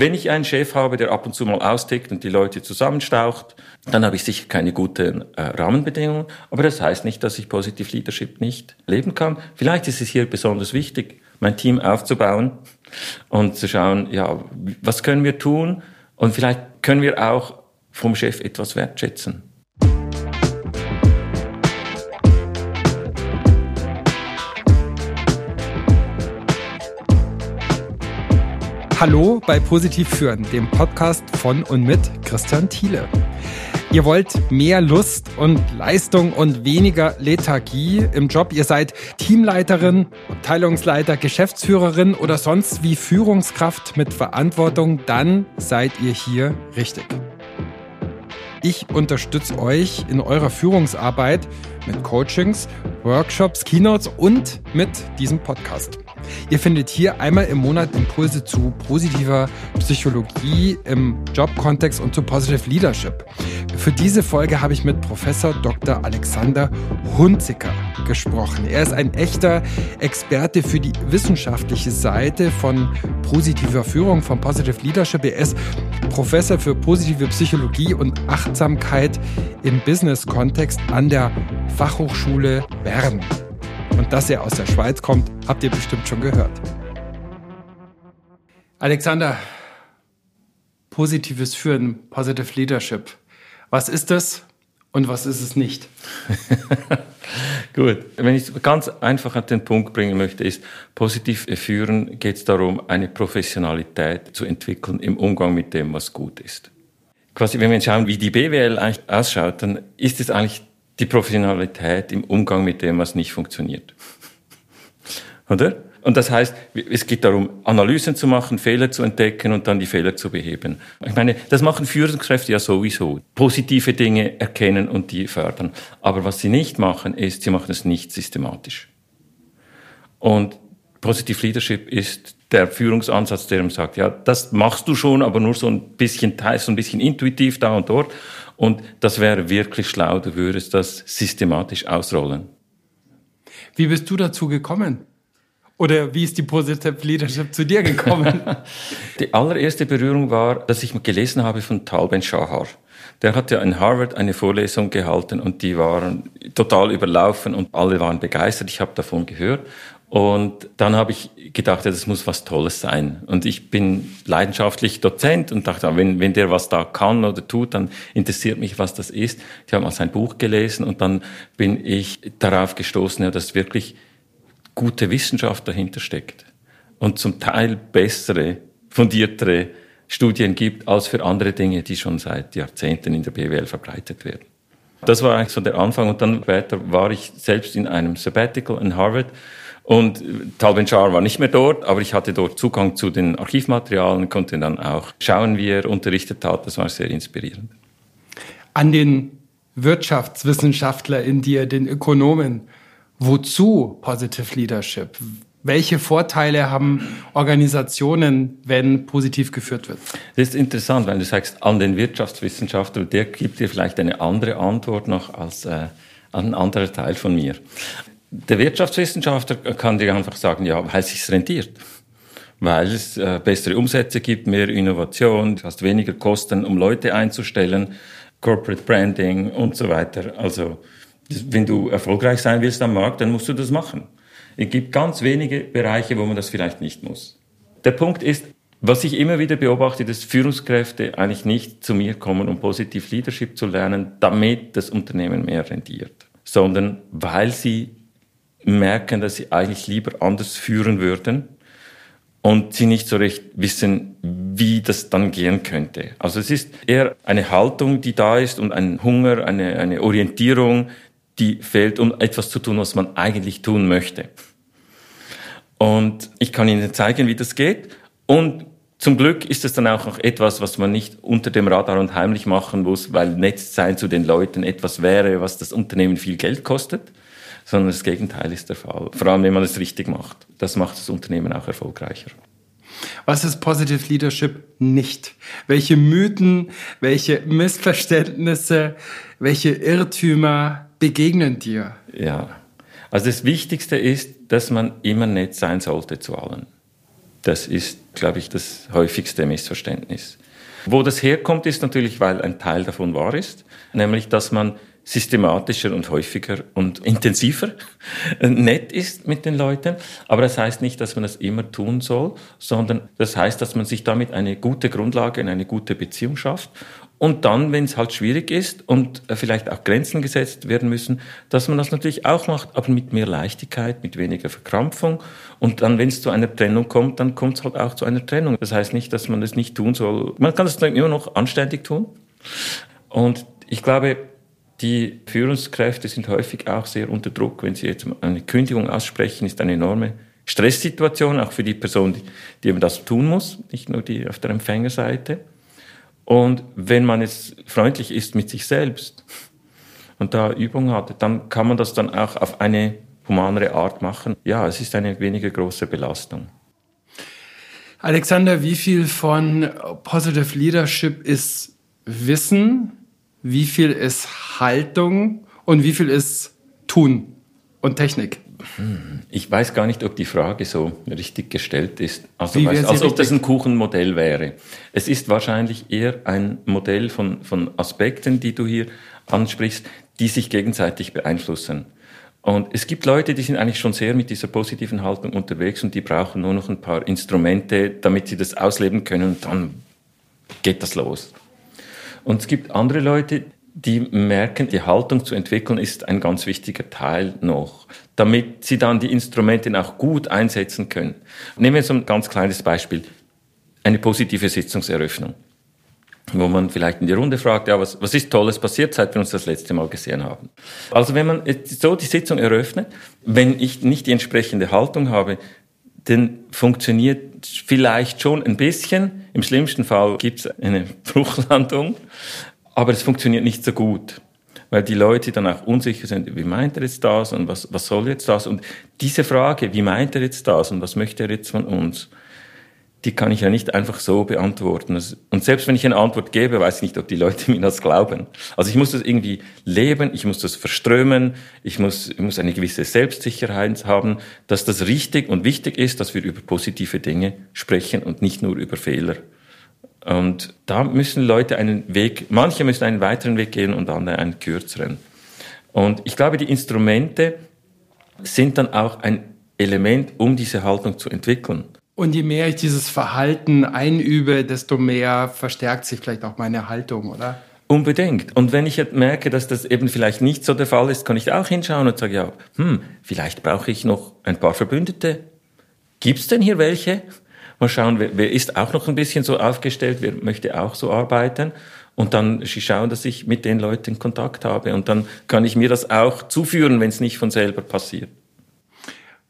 wenn ich einen Chef habe, der ab und zu mal austickt und die Leute zusammenstaucht, dann habe ich sicher keine guten äh, Rahmenbedingungen. Aber das heißt nicht, dass ich Positive Leadership nicht leben kann. Vielleicht ist es hier besonders wichtig, mein Team aufzubauen und zu schauen, ja, was können wir tun? Und vielleicht können wir auch vom Chef etwas wertschätzen. Hallo bei Positiv Führen, dem Podcast von und mit Christian Thiele. Ihr wollt mehr Lust und Leistung und weniger Lethargie im Job. Ihr seid Teamleiterin, Abteilungsleiter, Geschäftsführerin oder sonst wie Führungskraft mit Verantwortung. Dann seid ihr hier richtig. Ich unterstütze euch in eurer Führungsarbeit mit Coachings, Workshops, Keynotes und mit diesem Podcast. Ihr findet hier einmal im Monat Impulse zu positiver Psychologie im Jobkontext und zu Positive Leadership. Für diese Folge habe ich mit Professor Dr. Alexander Hunziker gesprochen. Er ist ein echter Experte für die wissenschaftliche Seite von positiver Führung, von Positive Leadership. Er ist Professor für positive Psychologie und Achtsamkeit im Business-Kontext an der Fachhochschule Bern. Und dass er aus der Schweiz kommt, habt ihr bestimmt schon gehört. Alexander, positives Führen, Positive Leadership. Was ist das und was ist es nicht? Gut, wenn ich es ganz einfach an den Punkt bringen möchte, ist, positiv führen geht es darum, eine Professionalität zu entwickeln im Umgang mit dem, was gut ist. Quasi, wenn wir schauen, wie die BWL eigentlich ausschaut, dann ist es eigentlich die Professionalität im Umgang mit dem, was nicht funktioniert. Oder? Und das heißt, es geht darum, Analysen zu machen, Fehler zu entdecken und dann die Fehler zu beheben. Ich meine, das machen Führungskräfte ja sowieso. Positive Dinge erkennen und die fördern. Aber was sie nicht machen, ist, sie machen es nicht systematisch. Und Positive Leadership ist der Führungsansatz, der ihm sagt, ja, das machst du schon, aber nur so ein bisschen teils, so ein bisschen intuitiv da und dort. Und das wäre wirklich schlau, du würdest das systematisch ausrollen. Wie bist du dazu gekommen? Oder wie ist die Positive Leadership zu dir gekommen? die allererste Berührung war, dass ich gelesen habe von Tal Ben-Shahar. Der hat ja in Harvard eine Vorlesung gehalten und die waren total überlaufen und alle waren begeistert. Ich habe davon gehört und dann habe ich gedacht, ja, das muss was Tolles sein. Und ich bin leidenschaftlich Dozent und dachte, wenn, wenn der was da kann oder tut, dann interessiert mich, was das ist. Ich habe mal sein Buch gelesen und dann bin ich darauf gestoßen, ja, dass wirklich gute Wissenschaft dahinter steckt. Und zum Teil bessere, fundiertere Studien gibt als für andere Dinge, die schon seit Jahrzehnten in der BWL verbreitet werden. Das war eigentlich so der Anfang. Und dann später war ich selbst in einem Sabbatical in Harvard und Tal Ben-Shahar war nicht mehr dort, aber ich hatte dort Zugang zu den Archivmaterialien, konnte dann auch schauen, wie er unterrichtet hat. Das war sehr inspirierend. An den Wirtschaftswissenschaftler in dir, den Ökonomen, wozu Positive Leadership? Welche Vorteile haben Organisationen, wenn positiv geführt wird? Das ist interessant, weil du sagst, an den Wirtschaftswissenschaftler, der gibt dir vielleicht eine andere Antwort noch als äh, ein anderer Teil von mir. Der Wirtschaftswissenschaftler kann dir einfach sagen, ja, weil es sich rentiert. Weil es äh, bessere Umsätze gibt, mehr Innovation, du hast weniger Kosten, um Leute einzustellen, Corporate Branding und so weiter. Also, wenn du erfolgreich sein willst am Markt, dann musst du das machen. Es gibt ganz wenige Bereiche, wo man das vielleicht nicht muss. Der Punkt ist, was ich immer wieder beobachte, dass Führungskräfte eigentlich nicht zu mir kommen, um positiv Leadership zu lernen, damit das Unternehmen mehr rentiert, sondern weil sie merken, dass sie eigentlich lieber anders führen würden und sie nicht so recht wissen, wie das dann gehen könnte. Also es ist eher eine Haltung, die da ist und ein Hunger, eine, eine Orientierung, die fehlt, um etwas zu tun, was man eigentlich tun möchte. Und ich kann Ihnen zeigen, wie das geht. Und zum Glück ist es dann auch noch etwas, was man nicht unter dem Radar und heimlich machen muss, weil Netz sein zu den Leuten etwas wäre, was das Unternehmen viel Geld kostet sondern das Gegenteil ist der Fall. Vor allem, wenn man es richtig macht. Das macht das Unternehmen auch erfolgreicher. Was ist Positive Leadership nicht? Welche Mythen, welche Missverständnisse, welche Irrtümer begegnen dir? Ja, also das Wichtigste ist, dass man immer nett sein sollte zu allen. Das ist, glaube ich, das häufigste Missverständnis. Wo das herkommt, ist natürlich, weil ein Teil davon wahr ist, nämlich dass man systematischer und häufiger und intensiver nett ist mit den Leuten. Aber das heißt nicht, dass man das immer tun soll, sondern das heißt, dass man sich damit eine gute Grundlage in eine gute Beziehung schafft. Und dann, wenn es halt schwierig ist und äh, vielleicht auch Grenzen gesetzt werden müssen, dass man das natürlich auch macht, aber mit mehr Leichtigkeit, mit weniger Verkrampfung. Und dann, wenn es zu einer Trennung kommt, dann kommt es halt auch zu einer Trennung. Das heißt nicht, dass man das nicht tun soll. Man kann das dann immer noch anständig tun. Und ich glaube, die Führungskräfte sind häufig auch sehr unter Druck. Wenn sie jetzt eine Kündigung aussprechen, ist eine enorme Stresssituation, auch für die Person, die, die eben das tun muss, nicht nur die auf der Empfängerseite. Und wenn man jetzt freundlich ist mit sich selbst und da Übung hat, dann kann man das dann auch auf eine humanere Art machen. Ja, es ist eine weniger große Belastung. Alexander, wie viel von Positive Leadership ist Wissen wie viel ist Haltung und wie viel ist Tun und Technik? Ich weiß gar nicht, ob die Frage so richtig gestellt ist. Also, weißt, als ob das ein Kuchenmodell wäre. Es ist wahrscheinlich eher ein Modell von, von Aspekten, die du hier ansprichst, die sich gegenseitig beeinflussen. Und es gibt Leute, die sind eigentlich schon sehr mit dieser positiven Haltung unterwegs und die brauchen nur noch ein paar Instrumente, damit sie das ausleben können und dann geht das los. Und es gibt andere Leute, die merken, die Haltung zu entwickeln ist ein ganz wichtiger Teil noch, damit sie dann die Instrumente auch gut einsetzen können. Nehmen wir so ein ganz kleines Beispiel. Eine positive Sitzungseröffnung wo man vielleicht in die Runde fragt, ja, was, was ist Tolles passiert, seit wir uns das letzte Mal gesehen haben. Also wenn man so die Sitzung eröffnet, wenn ich nicht die entsprechende Haltung habe, dann funktioniert vielleicht schon ein bisschen. Im schlimmsten Fall gibt es eine Bruchlandung, aber es funktioniert nicht so gut, weil die Leute dann auch unsicher sind, wie meint er jetzt das und was, was soll jetzt das? Und diese Frage, wie meint er jetzt das und was möchte er jetzt von uns, die kann ich ja nicht einfach so beantworten. Und selbst wenn ich eine Antwort gebe, weiß ich nicht, ob die Leute mir das glauben. Also ich muss das irgendwie leben, ich muss das verströmen, ich muss, ich muss eine gewisse Selbstsicherheit haben, dass das richtig und wichtig ist, dass wir über positive Dinge sprechen und nicht nur über Fehler. Und da müssen Leute einen Weg, manche müssen einen weiteren Weg gehen und andere einen kürzeren. Und ich glaube, die Instrumente sind dann auch ein Element, um diese Haltung zu entwickeln. Und je mehr ich dieses Verhalten einübe, desto mehr verstärkt sich vielleicht auch meine Haltung, oder? Unbedingt. Und wenn ich jetzt merke, dass das eben vielleicht nicht so der Fall ist, kann ich auch hinschauen und sagen, ja, hm, vielleicht brauche ich noch ein paar Verbündete. Gibt's denn hier welche? Mal schauen, wer, wer ist auch noch ein bisschen so aufgestellt, wer möchte auch so arbeiten. Und dann schauen, dass ich mit den Leuten Kontakt habe. Und dann kann ich mir das auch zuführen, wenn es nicht von selber passiert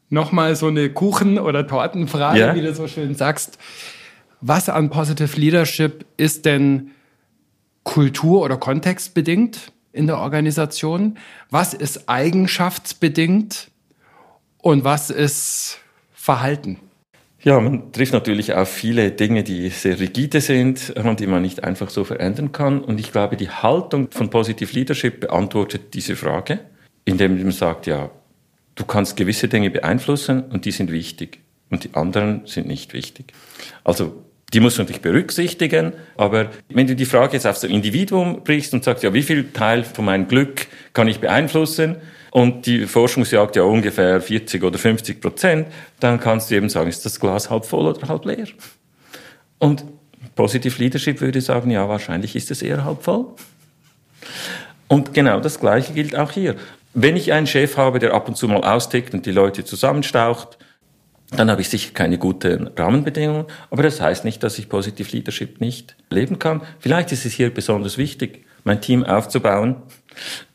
nochmal so eine Kuchen- oder Tortenfrage, ja. wie du so schön sagst. Was an Positive Leadership ist denn kultur- oder kontextbedingt in der Organisation? Was ist eigenschaftsbedingt? Und was ist Verhalten? Ja, man trifft natürlich auf viele Dinge, die sehr rigide sind und die man nicht einfach so verändern kann. Und ich glaube, die Haltung von Positive Leadership beantwortet diese Frage, indem man sagt, ja, Du kannst gewisse Dinge beeinflussen und die sind wichtig und die anderen sind nicht wichtig. Also die musst du natürlich berücksichtigen, aber wenn du die Frage jetzt aufs Individuum brichst und sagst, ja, wie viel Teil von meinem Glück kann ich beeinflussen? Und die Forschung sagt ja ungefähr 40 oder 50 Prozent, dann kannst du eben sagen, ist das Glas halb voll oder halb leer? Und Positive Leadership würde sagen, ja, wahrscheinlich ist es eher halb voll. Und genau das Gleiche gilt auch hier. Wenn ich einen Chef habe, der ab und zu mal austickt und die Leute zusammenstaucht, dann habe ich sicher keine guten Rahmenbedingungen. Aber das heißt nicht, dass ich Positive Leadership nicht leben kann. Vielleicht ist es hier besonders wichtig, mein Team aufzubauen,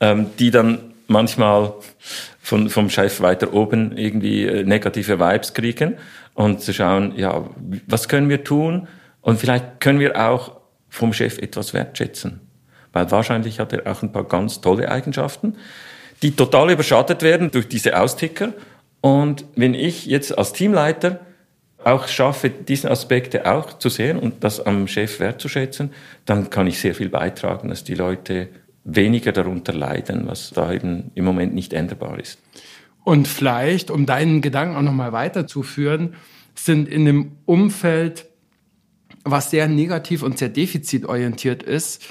ähm, die dann manchmal von, vom Chef weiter oben irgendwie äh, negative Vibes kriegen und zu schauen, ja, was können wir tun? Und vielleicht können wir auch vom Chef etwas wertschätzen. Weil wahrscheinlich hat er auch ein paar ganz tolle Eigenschaften die total überschattet werden durch diese Austicker. Und wenn ich jetzt als Teamleiter auch schaffe, diese Aspekte auch zu sehen und das am Chef wertzuschätzen, dann kann ich sehr viel beitragen, dass die Leute weniger darunter leiden, was da eben im Moment nicht änderbar ist. Und vielleicht, um deinen Gedanken auch nochmal weiterzuführen, sind in dem Umfeld, was sehr negativ und sehr defizitorientiert ist,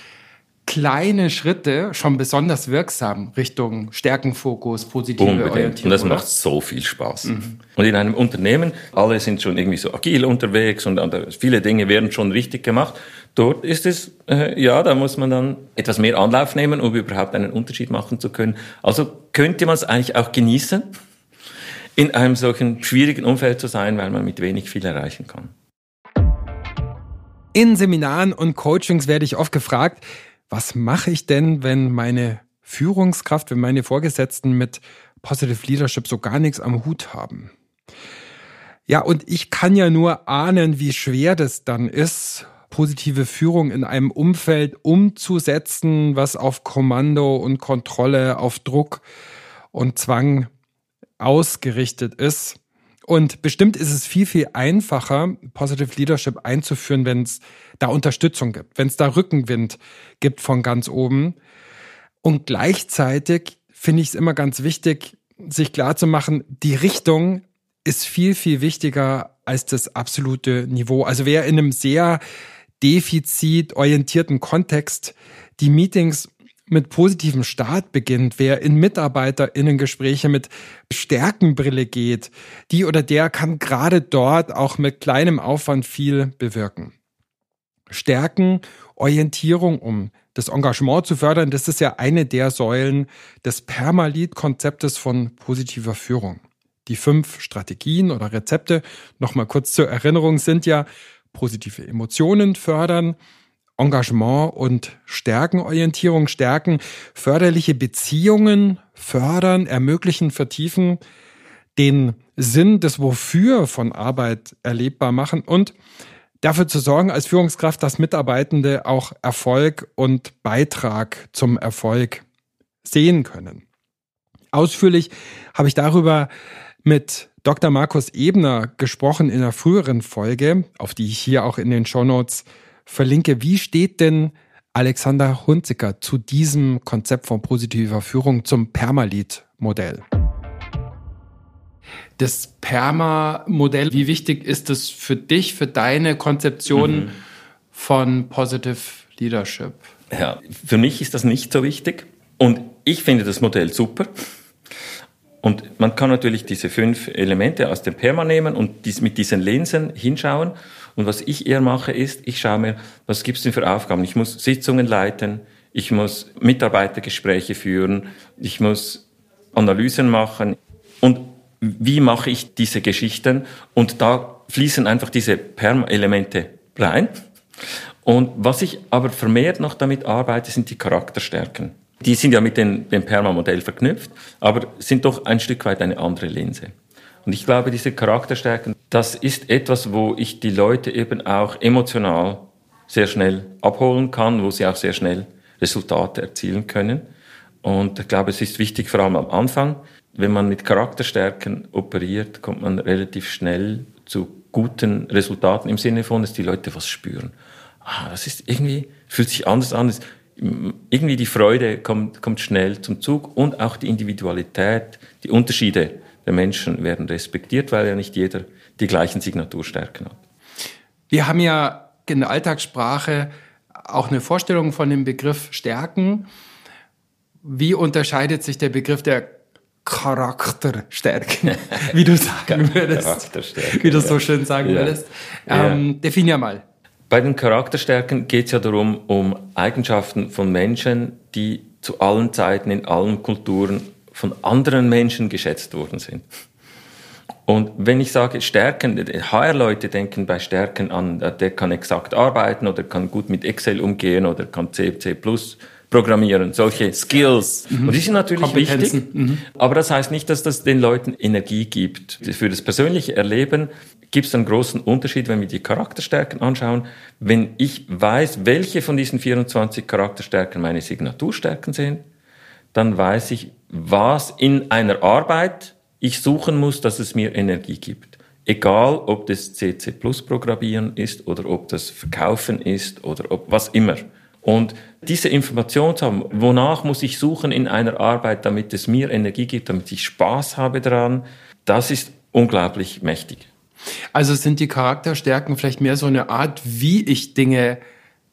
kleine Schritte schon besonders wirksam Richtung Stärkenfokus, positive Unbedingt. Orientierung. Und das macht so viel Spaß. Mhm. Und in einem Unternehmen, alle sind schon irgendwie so agil unterwegs und viele Dinge werden schon richtig gemacht. Dort ist es, äh, ja, da muss man dann etwas mehr Anlauf nehmen, um überhaupt einen Unterschied machen zu können. Also könnte man es eigentlich auch genießen, in einem solchen schwierigen Umfeld zu sein, weil man mit wenig viel erreichen kann. In Seminaren und Coachings werde ich oft gefragt, was mache ich denn, wenn meine Führungskraft, wenn meine Vorgesetzten mit Positive Leadership so gar nichts am Hut haben? Ja, und ich kann ja nur ahnen, wie schwer das dann ist, positive Führung in einem Umfeld umzusetzen, was auf Kommando und Kontrolle, auf Druck und Zwang ausgerichtet ist. Und bestimmt ist es viel, viel einfacher, Positive Leadership einzuführen, wenn es da Unterstützung gibt, wenn es da Rückenwind gibt von ganz oben. Und gleichzeitig finde ich es immer ganz wichtig, sich klar zu machen, die Richtung ist viel, viel wichtiger als das absolute Niveau. Also wer in einem sehr defizitorientierten Kontext die Meetings mit positivem Start beginnt, wer in MitarbeiterInnen-Gespräche mit Stärkenbrille geht, die oder der kann gerade dort auch mit kleinem Aufwand viel bewirken. Stärken, Orientierung, um das Engagement zu fördern, das ist ja eine der Säulen des Permalit-Konzeptes von positiver Führung. Die fünf Strategien oder Rezepte, nochmal kurz zur Erinnerung, sind ja positive Emotionen fördern, Engagement und Stärkenorientierung stärken, förderliche Beziehungen fördern, ermöglichen, vertiefen, den Sinn des Wofür von Arbeit erlebbar machen und dafür zu sorgen als Führungskraft, dass Mitarbeitende auch Erfolg und Beitrag zum Erfolg sehen können. Ausführlich habe ich darüber mit Dr. Markus Ebner gesprochen in einer früheren Folge, auf die ich hier auch in den Shownotes verlinke. Wie steht denn Alexander Hunziker zu diesem Konzept von positiver Führung zum Permalit-Modell? das Perma-Modell, wie wichtig ist es für dich, für deine Konzeption mhm. von Positive Leadership? Ja, für mich ist das nicht so wichtig und ich finde das Modell super. Und man kann natürlich diese fünf Elemente aus dem Perma nehmen und dies mit diesen Linsen hinschauen. Und was ich eher mache, ist, ich schaue mir, was gibt es denn für Aufgaben? Ich muss Sitzungen leiten, ich muss Mitarbeitergespräche führen, ich muss Analysen machen. Und wie mache ich diese Geschichten? Und da fließen einfach diese Perm-Elemente rein. Und was ich aber vermehrt noch damit arbeite, sind die Charakterstärken. Die sind ja mit dem, dem Perma-Modell verknüpft, aber sind doch ein Stück weit eine andere Linse. Und ich glaube, diese Charakterstärken, das ist etwas, wo ich die Leute eben auch emotional sehr schnell abholen kann, wo sie auch sehr schnell Resultate erzielen können. Und ich glaube, es ist wichtig, vor allem am Anfang, wenn man mit Charakterstärken operiert, kommt man relativ schnell zu guten Resultaten im Sinne von, dass die Leute was spüren. Ah, das ist irgendwie, fühlt sich anders an. Irgendwie die Freude kommt, kommt schnell zum Zug und auch die Individualität, die Unterschiede der Menschen werden respektiert, weil ja nicht jeder die gleichen Signaturstärken hat. Wir haben ja in der Alltagssprache auch eine Vorstellung von dem Begriff Stärken. Wie unterscheidet sich der Begriff der Charakterstärken, wie du sagen würdest. Wie du so schön sagen ja. würdest. Ähm, ja. Definier mal. Bei den Charakterstärken geht es ja darum, um Eigenschaften von Menschen, die zu allen Zeiten in allen Kulturen von anderen Menschen geschätzt worden sind. Und wenn ich sage Stärken, HR-Leute denken bei Stärken an, der kann exakt arbeiten oder kann gut mit Excel umgehen oder kann C, C++ Programmieren, solche Skills. Mhm. Und die sind natürlich wichtig. Mhm. Aber das heißt nicht, dass das den Leuten Energie gibt. Für das persönliche Erleben gibt es einen großen Unterschied, wenn wir die Charakterstärken anschauen. Wenn ich weiß, welche von diesen 24 Charakterstärken meine Signaturstärken sind, dann weiß ich, was in einer Arbeit ich suchen muss, dass es mir Energie gibt. Egal, ob das CC Plus Programmieren ist oder ob das Verkaufen ist oder ob was immer. Und diese Information zu haben, wonach muss ich suchen in einer Arbeit, damit es mir Energie gibt, damit ich Spaß habe daran, das ist unglaublich mächtig. Also sind die Charakterstärken vielleicht mehr so eine Art, wie ich Dinge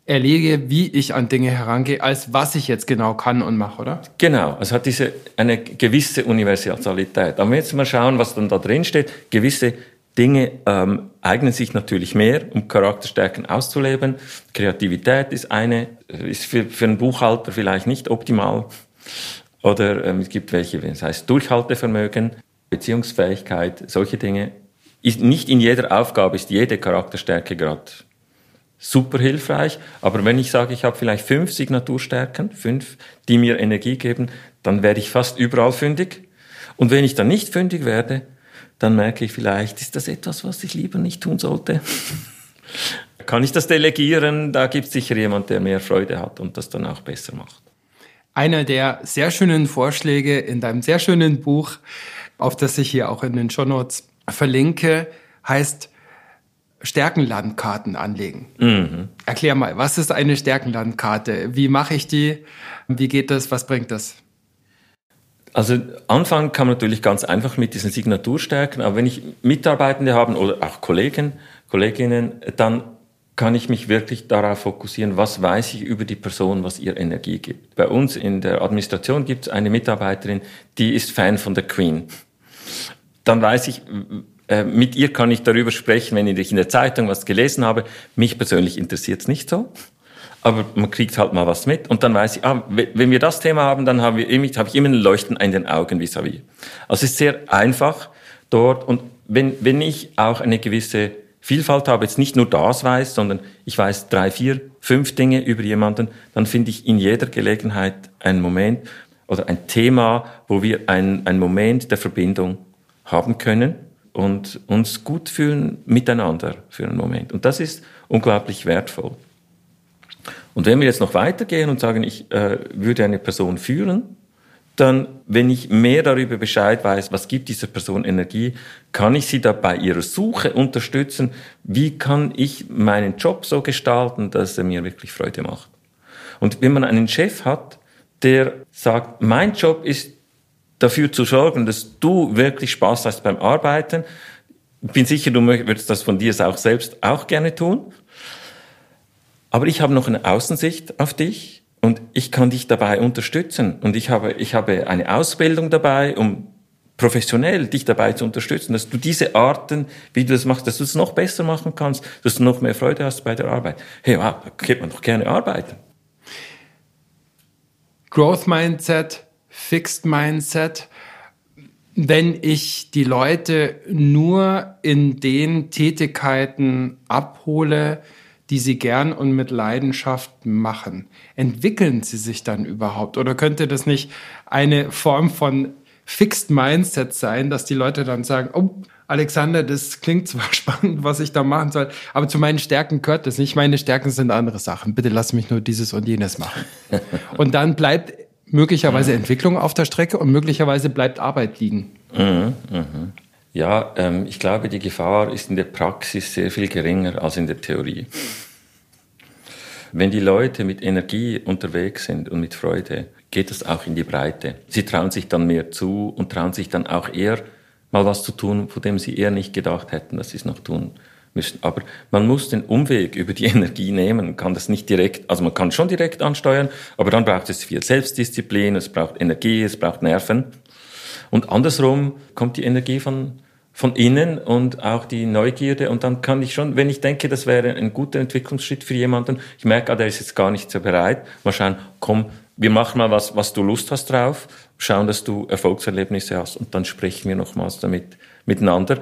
erlege, wie ich an Dinge herangehe, als was ich jetzt genau kann und mache, oder? Genau, es hat diese eine gewisse Universalität. Aber jetzt mal schauen, was dann da drin steht, gewisse Dinge ähm, eignen sich natürlich mehr, um Charakterstärken auszuleben. Kreativität ist eine, ist für, für einen Buchhalter vielleicht nicht optimal. Oder ähm, es gibt welche, das heißt Durchhaltevermögen, Beziehungsfähigkeit, solche Dinge. Ist, nicht in jeder Aufgabe ist jede Charakterstärke gerade super hilfreich. Aber wenn ich sage, ich habe vielleicht fünf Signaturstärken, fünf, die mir Energie geben, dann werde ich fast überall fündig. Und wenn ich dann nicht fündig werde, dann merke ich vielleicht, ist das etwas, was ich lieber nicht tun sollte? Kann ich das delegieren? Da gibt es sicher jemand, der mehr Freude hat und das dann auch besser macht. Einer der sehr schönen Vorschläge in deinem sehr schönen Buch, auf das ich hier auch in den Shownotes verlinke, heißt Stärkenlandkarten anlegen. Mhm. Erklär mal, was ist eine Stärkenlandkarte? Wie mache ich die? Wie geht das? Was bringt das? Also anfangen kann man natürlich ganz einfach mit diesen Signaturstärken, aber wenn ich Mitarbeitende habe oder auch Kollegen, Kolleginnen, dann kann ich mich wirklich darauf fokussieren, was weiß ich über die Person, was ihr Energie gibt. Bei uns in der Administration gibt es eine Mitarbeiterin, die ist Fan von der Queen. Dann weiß ich, äh, mit ihr kann ich darüber sprechen, wenn ich in der Zeitung was gelesen habe. Mich persönlich interessiert es nicht so aber man kriegt halt mal was mit und dann weiß ich, ah, wenn wir das Thema haben, dann haben wir immer, habe ich immer ein Leuchten in den Augen vis-à-vis. -vis. Also es ist sehr einfach dort und wenn, wenn ich auch eine gewisse Vielfalt habe, jetzt nicht nur das weiß, sondern ich weiß drei, vier, fünf Dinge über jemanden, dann finde ich in jeder Gelegenheit einen Moment oder ein Thema, wo wir einen, einen Moment der Verbindung haben können und uns gut fühlen miteinander für einen Moment. Und das ist unglaublich wertvoll. Und wenn wir jetzt noch weitergehen und sagen, ich äh, würde eine Person führen, dann, wenn ich mehr darüber Bescheid weiß, was gibt dieser Person Energie, kann ich sie da bei ihrer Suche unterstützen. Wie kann ich meinen Job so gestalten, dass er mir wirklich Freude macht? Und wenn man einen Chef hat, der sagt, mein Job ist dafür zu sorgen, dass du wirklich Spaß hast beim Arbeiten. Ich bin sicher, du würdest das von dir auch selbst auch gerne tun. Aber ich habe noch eine Außensicht auf dich und ich kann dich dabei unterstützen. Und ich habe, ich habe eine Ausbildung dabei, um professionell dich dabei zu unterstützen, dass du diese Arten, wie du das machst, dass du es noch besser machen kannst, dass du noch mehr Freude hast bei der Arbeit. Hey, wow, da geht man doch gerne arbeiten. Growth Mindset, Fixed Mindset. Wenn ich die Leute nur in den Tätigkeiten abhole, die sie gern und mit Leidenschaft machen. Entwickeln sie sich dann überhaupt? Oder könnte das nicht eine Form von Fixed Mindset sein, dass die Leute dann sagen, oh, Alexander, das klingt zwar spannend, was ich da machen soll, aber zu meinen Stärken gehört das nicht. Meine Stärken sind andere Sachen. Bitte lass mich nur dieses und jenes machen. und dann bleibt möglicherweise Entwicklung auf der Strecke und möglicherweise bleibt Arbeit liegen. Mhm, mh. Ja, ähm, ich glaube, die Gefahr ist in der Praxis sehr viel geringer als in der Theorie. Wenn die Leute mit Energie unterwegs sind und mit Freude, geht das auch in die Breite. Sie trauen sich dann mehr zu und trauen sich dann auch eher mal was zu tun, von dem sie eher nicht gedacht hätten, dass sie es noch tun müssen. Aber man muss den Umweg über die Energie nehmen, kann das nicht direkt, also man kann schon direkt ansteuern, aber dann braucht es viel Selbstdisziplin, es braucht Energie, es braucht Nerven. Und andersrum kommt die Energie von, von innen und auch die Neugierde. Und dann kann ich schon, wenn ich denke, das wäre ein guter Entwicklungsschritt für jemanden, ich merke, ah, der ist jetzt gar nicht so bereit, mal schauen, komm, wir machen mal was, was du Lust hast drauf, schauen, dass du Erfolgserlebnisse hast und dann sprechen wir nochmals damit miteinander.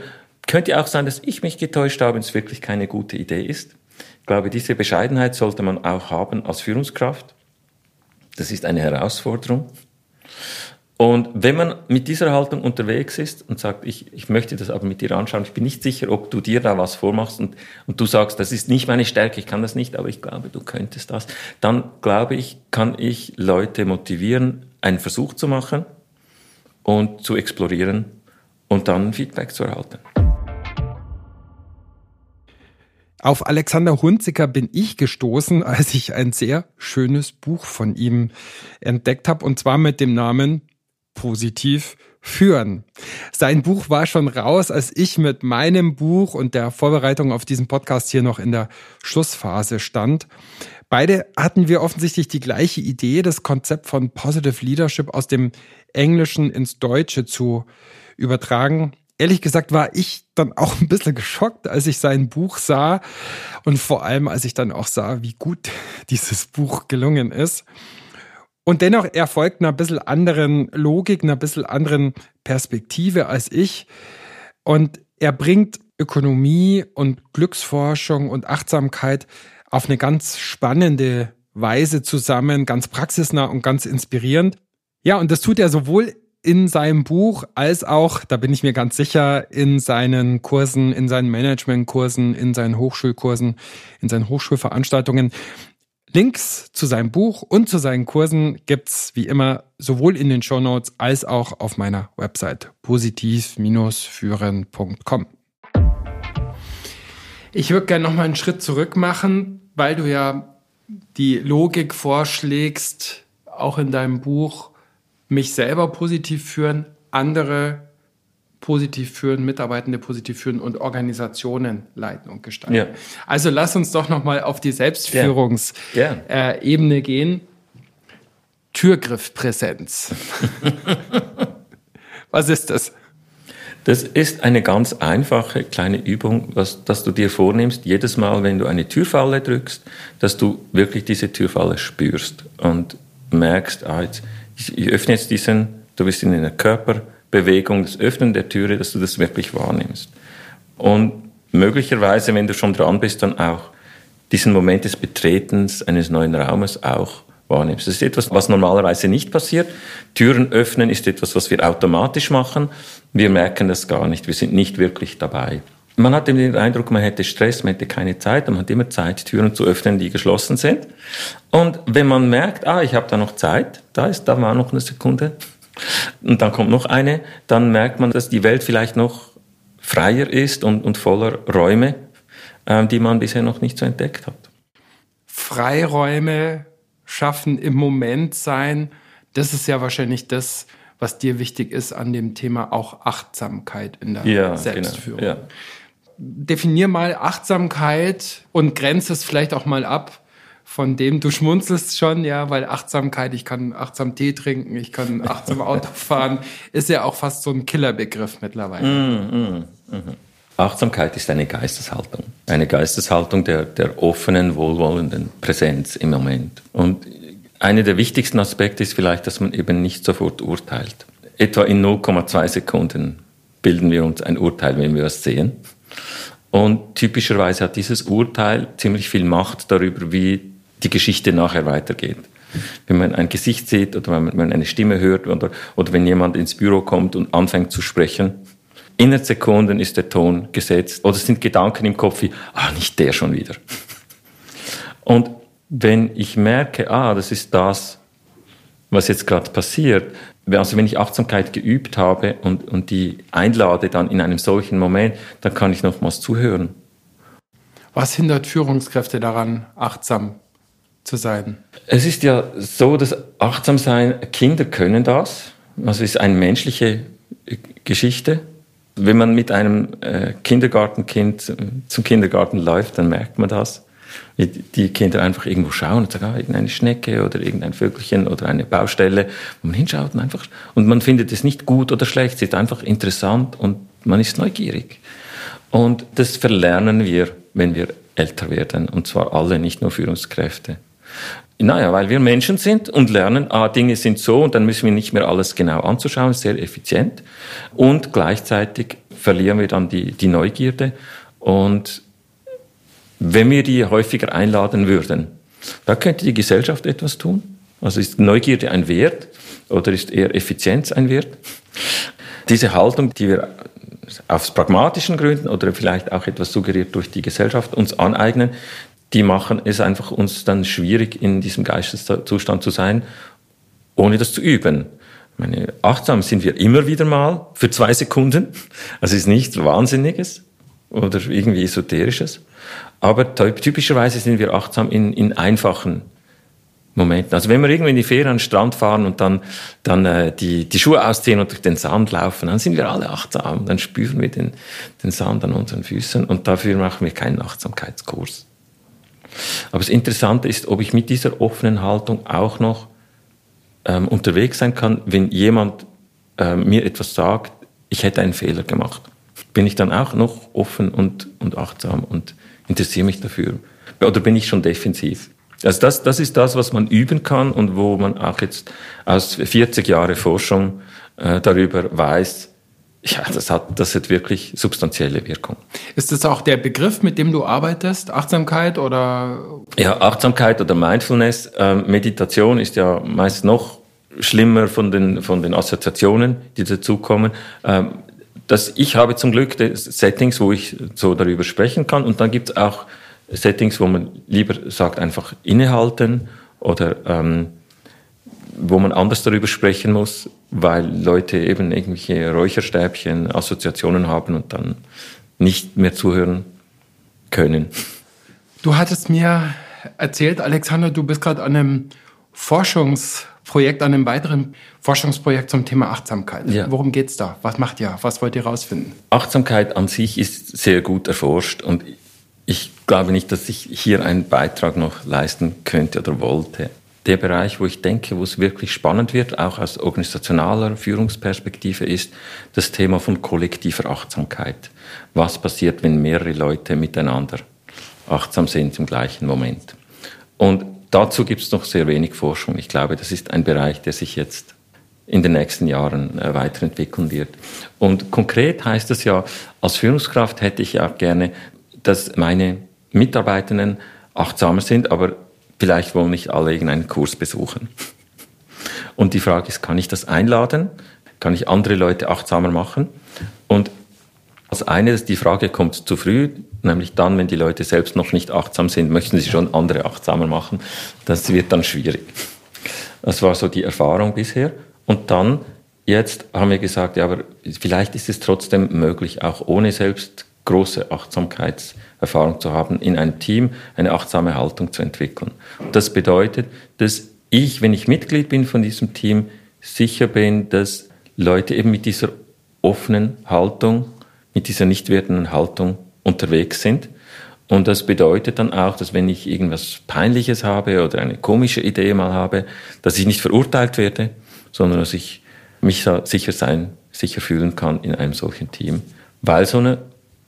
Könnte auch sein, dass ich mich getäuscht habe und es wirklich keine gute Idee ist. Ich glaube, diese Bescheidenheit sollte man auch haben als Führungskraft. Das ist eine Herausforderung. Und wenn man mit dieser Haltung unterwegs ist und sagt, ich, ich möchte das aber mit dir anschauen, ich bin nicht sicher, ob du dir da was vormachst und, und du sagst, das ist nicht meine Stärke, ich kann das nicht, aber ich glaube, du könntest das, dann glaube ich, kann ich Leute motivieren, einen Versuch zu machen und zu explorieren und dann Feedback zu erhalten. Auf Alexander Hunziker bin ich gestoßen, als ich ein sehr schönes Buch von ihm entdeckt habe, und zwar mit dem Namen positiv führen. Sein Buch war schon raus, als ich mit meinem Buch und der Vorbereitung auf diesen Podcast hier noch in der Schlussphase stand. Beide hatten wir offensichtlich die gleiche Idee, das Konzept von Positive Leadership aus dem Englischen ins Deutsche zu übertragen. Ehrlich gesagt war ich dann auch ein bisschen geschockt, als ich sein Buch sah und vor allem, als ich dann auch sah, wie gut dieses Buch gelungen ist. Und dennoch, er folgt einer bisschen anderen Logik, einer bisschen anderen Perspektive als ich. Und er bringt Ökonomie und Glücksforschung und Achtsamkeit auf eine ganz spannende Weise zusammen, ganz praxisnah und ganz inspirierend. Ja, und das tut er sowohl in seinem Buch als auch, da bin ich mir ganz sicher, in seinen Kursen, in seinen Managementkursen, in seinen Hochschulkursen, in seinen Hochschulveranstaltungen. Links zu seinem Buch und zu seinen Kursen gibt's wie immer sowohl in den Show Notes als auch auf meiner Website positiv-führen.com. Ich würde gerne noch mal einen Schritt zurück machen, weil du ja die Logik vorschlägst, auch in deinem Buch, mich selber positiv führen, andere positiv führen, Mitarbeitende positiv führen und Organisationen leiten und gestalten. Ja. Also lass uns doch noch mal auf die Selbstführungsebene ja. äh, gehen. Türgriffpräsenz. Was ist das? Das ist eine ganz einfache kleine Übung, was, dass du dir vornimmst, jedes Mal, wenn du eine Türfalle drückst, dass du wirklich diese Türfalle spürst und merkst, ah, jetzt, ich, öffne jetzt diesen, du bist in einer Körper, Bewegung, das Öffnen der Türe, dass du das wirklich wahrnimmst. Und möglicherweise, wenn du schon dran bist, dann auch diesen Moment des Betretens eines neuen Raumes auch wahrnimmst. Das ist etwas, was normalerweise nicht passiert. Türen öffnen ist etwas, was wir automatisch machen. Wir merken das gar nicht. Wir sind nicht wirklich dabei. Man hat den Eindruck, man hätte Stress, man hätte keine Zeit, man hat immer Zeit, Türen zu öffnen, die geschlossen sind. Und wenn man merkt, ah, ich habe da noch Zeit, da ist, da war noch eine Sekunde, und dann kommt noch eine, dann merkt man, dass die Welt vielleicht noch freier ist und, und voller Räume, äh, die man bisher noch nicht so entdeckt hat. Freiräume schaffen im Moment sein, das ist ja wahrscheinlich das, was dir wichtig ist an dem Thema auch Achtsamkeit in der ja, genau. Selbstführung. Genau, ja. Definier mal Achtsamkeit und grenze es vielleicht auch mal ab von dem du schmunzelst schon, ja, weil Achtsamkeit, ich kann achtsam Tee trinken, ich kann achtsam Auto fahren, ist ja auch fast so ein Killerbegriff mittlerweile. Mm, mm, mm. Achtsamkeit ist eine Geisteshaltung. Eine Geisteshaltung der, der offenen, wohlwollenden Präsenz im Moment. Und einer der wichtigsten Aspekte ist vielleicht, dass man eben nicht sofort urteilt. Etwa in 0,2 Sekunden bilden wir uns ein Urteil, wenn wir was sehen. Und typischerweise hat dieses Urteil ziemlich viel Macht darüber, wie die Geschichte nachher weitergeht. Wenn man ein Gesicht sieht oder wenn man eine Stimme hört oder, oder wenn jemand ins Büro kommt und anfängt zu sprechen, innerhalb Sekunden ist der Ton gesetzt oder es sind Gedanken im Kopf wie, ah, nicht der schon wieder. Und wenn ich merke, ah, das ist das, was jetzt gerade passiert, also wenn ich Achtsamkeit geübt habe und, und die einlade dann in einem solchen Moment, dann kann ich nochmals zuhören. Was hindert Führungskräfte daran, achtsam zu sein? Es ist ja so, dass achtsam sein, Kinder können das. Also es ist eine menschliche Geschichte. Wenn man mit einem äh, Kindergartenkind zum Kindergarten läuft, dann merkt man das. Die Kinder einfach irgendwo schauen und sagen, ah, irgendeine Schnecke oder irgendein Vögelchen oder eine Baustelle, wo man hinschaut und einfach, und man findet es nicht gut oder schlecht, es ist einfach interessant und man ist neugierig. Und das verlernen wir, wenn wir älter werden, und zwar alle, nicht nur Führungskräfte. Naja, weil wir Menschen sind und lernen, ah, Dinge sind so und dann müssen wir nicht mehr alles genau anzuschauen, sehr effizient. Und gleichzeitig verlieren wir dann die, die Neugierde. Und wenn wir die häufiger einladen würden, da könnte die Gesellschaft etwas tun. Also ist Neugierde ein Wert oder ist eher Effizienz ein Wert? Diese Haltung, die wir aus pragmatischen Gründen oder vielleicht auch etwas suggeriert durch die Gesellschaft uns aneignen, die machen es einfach uns dann schwierig, in diesem Geisteszustand zu sein, ohne das zu üben. Ich meine, achtsam sind wir immer wieder mal für zwei Sekunden. Also ist nichts Wahnsinniges oder irgendwie Esoterisches. Aber typischerweise sind wir achtsam in, in einfachen Momenten. Also wenn wir irgendwie in die Ferien an den Strand fahren und dann, dann äh, die, die Schuhe ausziehen und durch den Sand laufen, dann sind wir alle achtsam. Dann spüren wir den, den Sand an unseren Füßen und dafür machen wir keinen Achtsamkeitskurs. Aber das Interessante ist, ob ich mit dieser offenen Haltung auch noch ähm, unterwegs sein kann, wenn jemand äh, mir etwas sagt, ich hätte einen Fehler gemacht. Bin ich dann auch noch offen und, und achtsam und interessiere mich dafür? Oder bin ich schon defensiv? Also das, das ist das, was man üben kann und wo man auch jetzt aus 40 Jahren Forschung äh, darüber weiß, ja, das hat, das hat wirklich substanzielle Wirkung. Ist das auch der Begriff, mit dem du arbeitest? Achtsamkeit oder? Ja, Achtsamkeit oder Mindfulness. Ähm, Meditation ist ja meist noch schlimmer von den, von den Assoziationen, die dazukommen. Ähm, das, ich habe zum Glück Settings, wo ich so darüber sprechen kann und dann gibt es auch Settings, wo man lieber sagt, einfach innehalten oder ähm, wo man anders darüber sprechen muss, weil Leute eben irgendwelche Räucherstäbchen, Assoziationen haben und dann nicht mehr zuhören können. Du hattest mir erzählt, Alexander, du bist gerade an einem Forschungsprojekt, an einem weiteren Forschungsprojekt zum Thema Achtsamkeit. Ja. Worum geht's da? Was macht ihr? Was wollt ihr herausfinden? Achtsamkeit an sich ist sehr gut erforscht und ich glaube nicht, dass ich hier einen Beitrag noch leisten könnte oder wollte. Der Bereich, wo ich denke, wo es wirklich spannend wird, auch aus organisationaler Führungsperspektive, ist das Thema von kollektiver Achtsamkeit. Was passiert, wenn mehrere Leute miteinander achtsam sind im gleichen Moment? Und dazu gibt es noch sehr wenig Forschung. Ich glaube, das ist ein Bereich, der sich jetzt in den nächsten Jahren äh, weiterentwickeln wird. Und konkret heißt es ja, als Führungskraft hätte ich ja gerne dass meine Mitarbeitenden achtsamer sind, aber vielleicht wollen nicht alle irgendeinen Kurs besuchen. Und die Frage ist, kann ich das einladen? Kann ich andere Leute achtsamer machen? Und als eine, die Frage kommt zu früh, nämlich dann, wenn die Leute selbst noch nicht achtsam sind, möchten sie schon andere achtsamer machen. Das wird dann schwierig. Das war so die Erfahrung bisher. Und dann, jetzt haben wir gesagt, ja, aber vielleicht ist es trotzdem möglich, auch ohne selbst große Achtsamkeitserfahrung zu haben, in einem Team eine achtsame Haltung zu entwickeln. Das bedeutet, dass ich, wenn ich Mitglied bin von diesem Team, sicher bin, dass Leute eben mit dieser offenen Haltung, mit dieser nicht werdenden Haltung unterwegs sind. Und das bedeutet dann auch, dass wenn ich irgendwas Peinliches habe oder eine komische Idee mal habe, dass ich nicht verurteilt werde, sondern dass ich mich sicher sein, sicher fühlen kann in einem solchen Team, weil so eine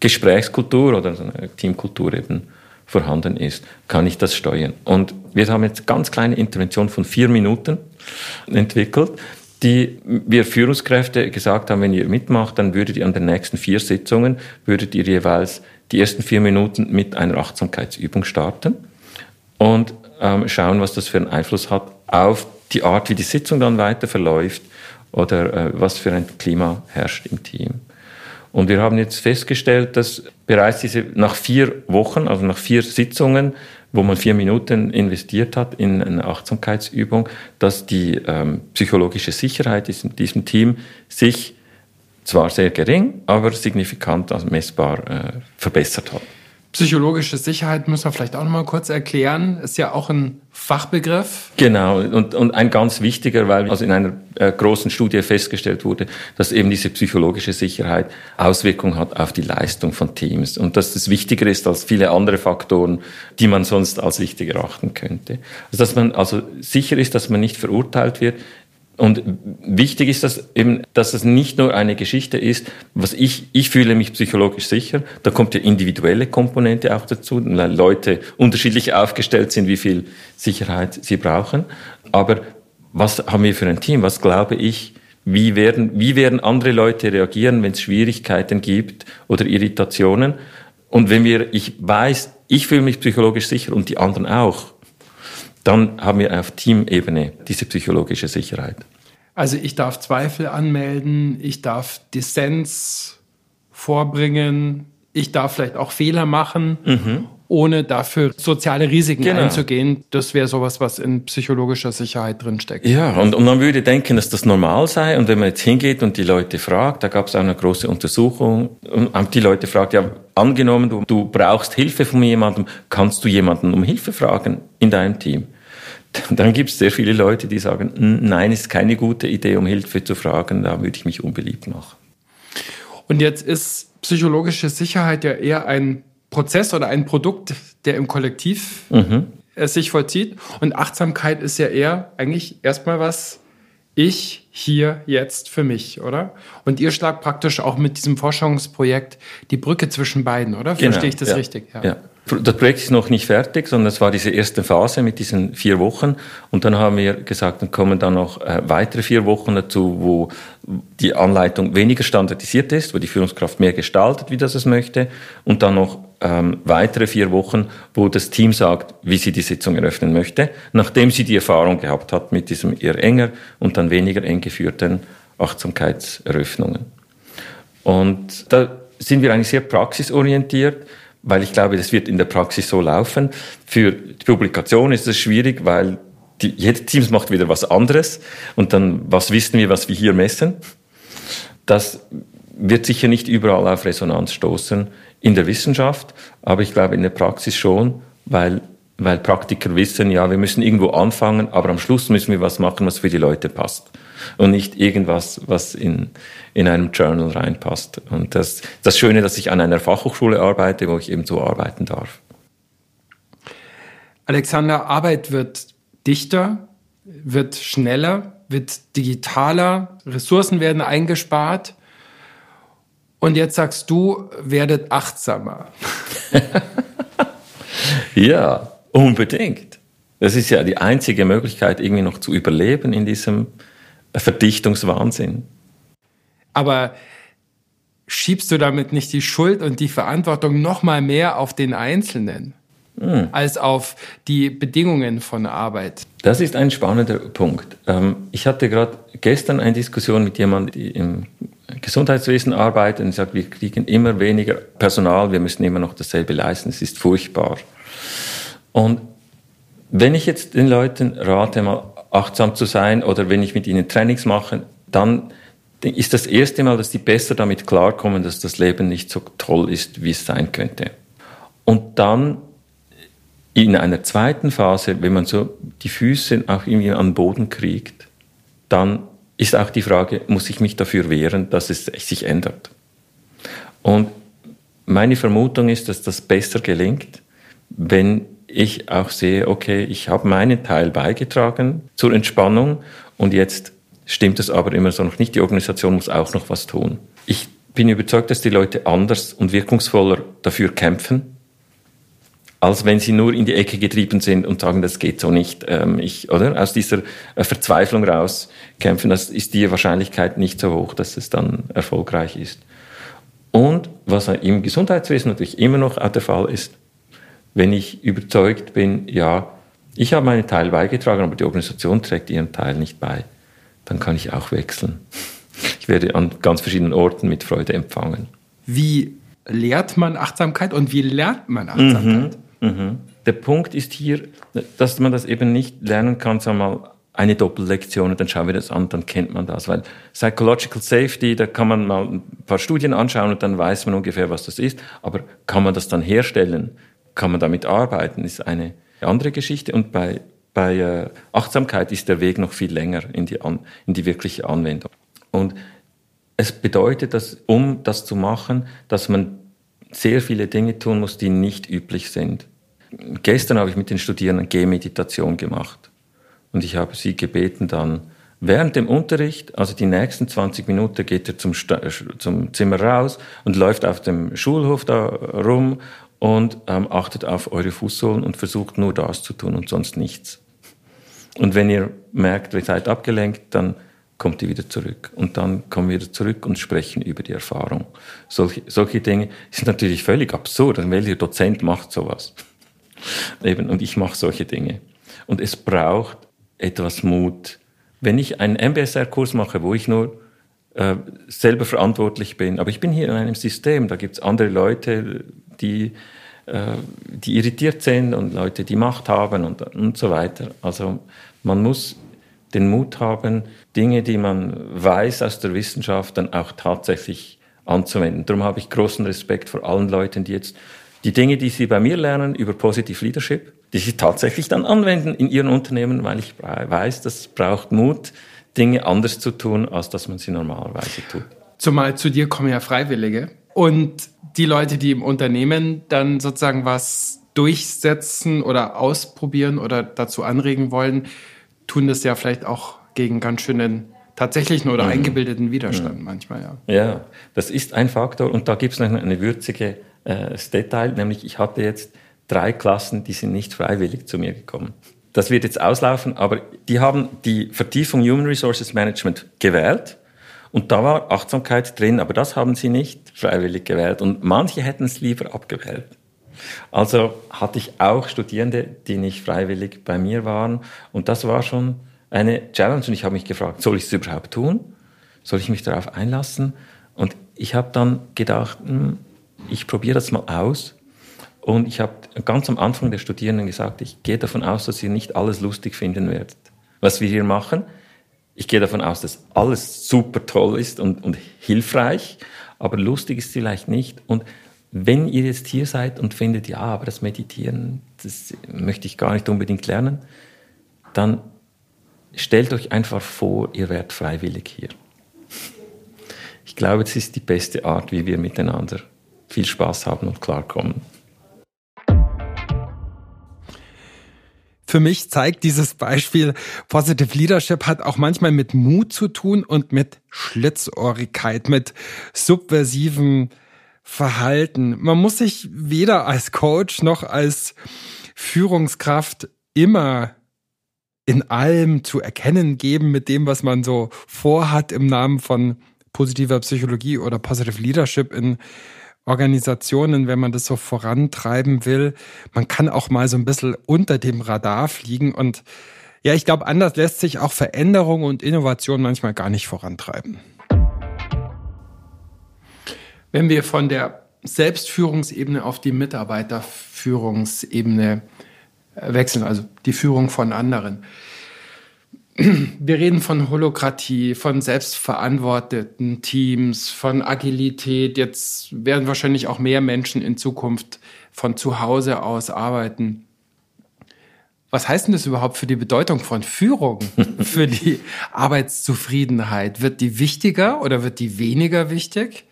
Gesprächskultur oder so eine Teamkultur eben vorhanden ist, kann ich das steuern. Und wir haben jetzt ganz kleine Intervention von vier Minuten entwickelt, die wir Führungskräfte gesagt haben, wenn ihr mitmacht, dann würdet ihr an den nächsten vier Sitzungen, würdet ihr jeweils die ersten vier Minuten mit einer Achtsamkeitsübung starten und ähm, schauen, was das für einen Einfluss hat auf die Art, wie die Sitzung dann weiter verläuft oder äh, was für ein Klima herrscht im Team. Und wir haben jetzt festgestellt, dass bereits diese nach vier Wochen, also nach vier Sitzungen, wo man vier Minuten investiert hat in eine Achtsamkeitsübung, dass die ähm, psychologische Sicherheit in diesem Team sich zwar sehr gering, aber signifikant also messbar äh, verbessert hat. Psychologische Sicherheit müssen wir vielleicht auch noch mal kurz erklären. Ist ja auch ein Fachbegriff. Genau, und, und ein ganz wichtiger, weil also in einer äh, großen Studie festgestellt wurde, dass eben diese psychologische Sicherheit Auswirkungen hat auf die Leistung von Teams und dass das wichtiger ist als viele andere Faktoren, die man sonst als wichtig erachten könnte. Also dass man also sicher ist, dass man nicht verurteilt wird, und wichtig ist das eben, dass es nicht nur eine Geschichte ist, was ich, ich fühle mich psychologisch sicher. Da kommt ja individuelle Komponente auch dazu, weil Leute unterschiedlich aufgestellt sind, wie viel Sicherheit sie brauchen. Aber was haben wir für ein Team? Was glaube ich, wie werden, wie werden andere Leute reagieren, wenn es Schwierigkeiten gibt oder Irritationen? Und wenn wir, ich weiß, ich fühle mich psychologisch sicher und die anderen auch, dann haben wir auf Teamebene diese psychologische Sicherheit. Also ich darf Zweifel anmelden, ich darf Dissens vorbringen, ich darf vielleicht auch Fehler machen, mhm. ohne dafür soziale Risiken genau. einzugehen. Das wäre sowas, was in psychologischer Sicherheit drinsteckt. Ja, und, und man würde denken, dass das normal sei. Und wenn man jetzt hingeht und die Leute fragt, da gab es auch eine große Untersuchung, und die Leute fragt, ja, angenommen, du, du brauchst Hilfe von jemandem, kannst du jemanden um Hilfe fragen in deinem Team? dann gibt es sehr viele Leute, die sagen, nein, ist keine gute Idee, um Hilfe zu fragen, da würde ich mich unbeliebt machen. Und jetzt ist psychologische Sicherheit ja eher ein Prozess oder ein Produkt, der im Kollektiv mhm. sich vollzieht. Und Achtsamkeit ist ja eher eigentlich erstmal was, ich hier jetzt für mich, oder? Und ihr schlagt praktisch auch mit diesem Forschungsprojekt die Brücke zwischen beiden, oder? Genau, Verstehe ich das ja, richtig? Ja. ja. Das Projekt ist noch nicht fertig, sondern es war diese erste Phase mit diesen vier Wochen. Und dann haben wir gesagt, dann kommen dann noch äh, weitere vier Wochen dazu, wo die Anleitung weniger standardisiert ist, wo die Führungskraft mehr gestaltet, wie das es möchte. Und dann noch ähm, weitere vier Wochen, wo das Team sagt, wie sie die Sitzung eröffnen möchte, nachdem sie die Erfahrung gehabt hat mit diesem eher enger und dann weniger eng geführten Achtsamkeitseröffnungen. Und da sind wir eigentlich sehr praxisorientiert, weil ich glaube, das wird in der Praxis so laufen. Für die Publikation ist es schwierig, weil die, jedes Team macht wieder was anderes und dann, was wissen wir, was wir hier messen? Das wird sicher nicht überall auf Resonanz stoßen in der Wissenschaft, aber ich glaube in der Praxis schon, weil, weil Praktiker wissen, ja, wir müssen irgendwo anfangen, aber am Schluss müssen wir was machen, was für die Leute passt. Und nicht irgendwas, was in, in einem Journal reinpasst. Und das, das Schöne, dass ich an einer Fachhochschule arbeite, wo ich eben so arbeiten darf. Alexander, Arbeit wird dichter, wird schneller, wird digitaler, Ressourcen werden eingespart. Und jetzt sagst du, werdet achtsamer. ja, unbedingt. Das ist ja die einzige Möglichkeit, irgendwie noch zu überleben in diesem Verdichtungswahnsinn. Aber schiebst du damit nicht die Schuld und die Verantwortung noch mal mehr auf den Einzelnen hm. als auf die Bedingungen von Arbeit? Das ist ein spannender Punkt. Ähm, ich hatte gerade gestern eine Diskussion mit jemandem, die im Gesundheitswesen arbeitet und sagt, wir kriegen immer weniger Personal, wir müssen immer noch dasselbe leisten, es ist furchtbar. Und wenn ich jetzt den Leuten rate, mal achtsam zu sein oder wenn ich mit ihnen Trainings mache, dann ist das erste Mal, dass die besser damit klarkommen, dass das Leben nicht so toll ist, wie es sein könnte. Und dann in einer zweiten Phase, wenn man so die Füße auch irgendwie an den Boden kriegt, dann ist auch die Frage, muss ich mich dafür wehren, dass es sich ändert? Und meine Vermutung ist, dass das besser gelingt, wenn ich auch sehe, okay, ich habe meinen Teil beigetragen zur Entspannung und jetzt stimmt es aber immer so noch nicht. Die Organisation muss auch noch was tun. Ich bin überzeugt, dass die Leute anders und wirkungsvoller dafür kämpfen, als wenn sie nur in die Ecke getrieben sind und sagen, das geht so nicht. Ähm, ich, oder? Aus dieser äh, Verzweiflung raus kämpfen, das ist die Wahrscheinlichkeit nicht so hoch, dass es dann erfolgreich ist. Und was im Gesundheitswesen natürlich immer noch der Fall ist, wenn ich überzeugt bin, ja, ich habe meinen Teil beigetragen, aber die Organisation trägt ihren Teil nicht bei, dann kann ich auch wechseln. Ich werde an ganz verschiedenen Orten mit Freude empfangen. Wie lehrt man Achtsamkeit und wie lernt man Achtsamkeit? Mhm, mhm. Der Punkt ist hier, dass man das eben nicht lernen kann, sagen wir mal, eine Doppellektion und dann schauen wir das an, dann kennt man das. Weil Psychological Safety, da kann man mal ein paar Studien anschauen und dann weiß man ungefähr, was das ist. Aber kann man das dann herstellen? Kann man damit arbeiten, ist eine andere Geschichte. Und bei, bei äh, Achtsamkeit ist der Weg noch viel länger in die, An in die wirkliche Anwendung. Und es bedeutet, dass, um das zu machen, dass man sehr viele Dinge tun muss, die nicht üblich sind. Gestern habe ich mit den Studierenden Gehmeditation gemacht. Und ich habe sie gebeten, dann während dem Unterricht, also die nächsten 20 Minuten, geht er zum, zum Zimmer raus und läuft auf dem Schulhof da rum und ähm, achtet auf eure Fußsohlen und versucht nur das zu tun und sonst nichts. Und wenn ihr merkt, ihr seid abgelenkt, dann kommt ihr wieder zurück. Und dann kommen wir wieder zurück und sprechen über die Erfahrung. Solche, solche Dinge sind natürlich völlig absurd. Ein welcher Dozent macht sowas? Eben, und ich mache solche Dinge. Und es braucht etwas Mut. Wenn ich einen MBSR-Kurs mache, wo ich nur äh, selber verantwortlich bin, aber ich bin hier in einem System, da gibt es andere Leute, die, äh, die irritiert sind und Leute, die Macht haben und, und so weiter. Also man muss den Mut haben, Dinge, die man weiß aus der Wissenschaft, dann auch tatsächlich anzuwenden. Darum habe ich großen Respekt vor allen Leuten, die jetzt die Dinge, die sie bei mir lernen über Positive Leadership, die sie tatsächlich dann anwenden in ihren Unternehmen, weil ich weiß, das braucht Mut, Dinge anders zu tun, als dass man sie normalerweise tut. Zumal zu dir kommen ja Freiwillige. Und die Leute, die im Unternehmen dann sozusagen was durchsetzen oder ausprobieren oder dazu anregen wollen, tun das ja vielleicht auch gegen ganz schönen tatsächlichen oder mhm. eingebildeten Widerstand mhm. manchmal, ja. Ja, das ist ein Faktor und da gibt es noch eine würzige äh, Detail, nämlich ich hatte jetzt drei Klassen, die sind nicht freiwillig zu mir gekommen. Das wird jetzt auslaufen, aber die haben die Vertiefung Human Resources Management gewählt und da war Achtsamkeit drin, aber das haben sie nicht freiwillig gewählt und manche hätten es lieber abgewählt. Also hatte ich auch Studierende, die nicht freiwillig bei mir waren und das war schon eine Challenge und ich habe mich gefragt, soll ich es überhaupt tun? Soll ich mich darauf einlassen? Und ich habe dann gedacht, hm, ich probiere das mal aus. Und ich habe ganz am Anfang der Studierenden gesagt, ich gehe davon aus, dass ihr nicht alles lustig finden werdet, was wir hier machen. Ich gehe davon aus, dass alles super toll ist und, und hilfreich, aber lustig ist vielleicht nicht. Und wenn ihr jetzt hier seid und findet, ja, aber das Meditieren, das möchte ich gar nicht unbedingt lernen, dann stellt euch einfach vor, ihr werdet freiwillig hier. Ich glaube, das ist die beste Art, wie wir miteinander viel Spaß haben und klarkommen. Für mich zeigt dieses Beispiel, Positive Leadership hat auch manchmal mit Mut zu tun und mit Schlitzohrigkeit, mit subversivem Verhalten. Man muss sich weder als Coach noch als Führungskraft immer in allem zu erkennen geben mit dem, was man so vorhat im Namen von positiver Psychologie oder Positive Leadership in Organisationen, wenn man das so vorantreiben will. Man kann auch mal so ein bisschen unter dem Radar fliegen und ja, ich glaube, anders lässt sich auch Veränderung und Innovation manchmal gar nicht vorantreiben. Wenn wir von der Selbstführungsebene auf die Mitarbeiterführungsebene wechseln, also die Führung von anderen. Wir reden von Holokratie, von selbstverantworteten Teams, von Agilität. Jetzt werden wahrscheinlich auch mehr Menschen in Zukunft von zu Hause aus arbeiten. Was heißt denn das überhaupt für die Bedeutung von Führung, für die Arbeitszufriedenheit? Wird die wichtiger oder wird die weniger wichtig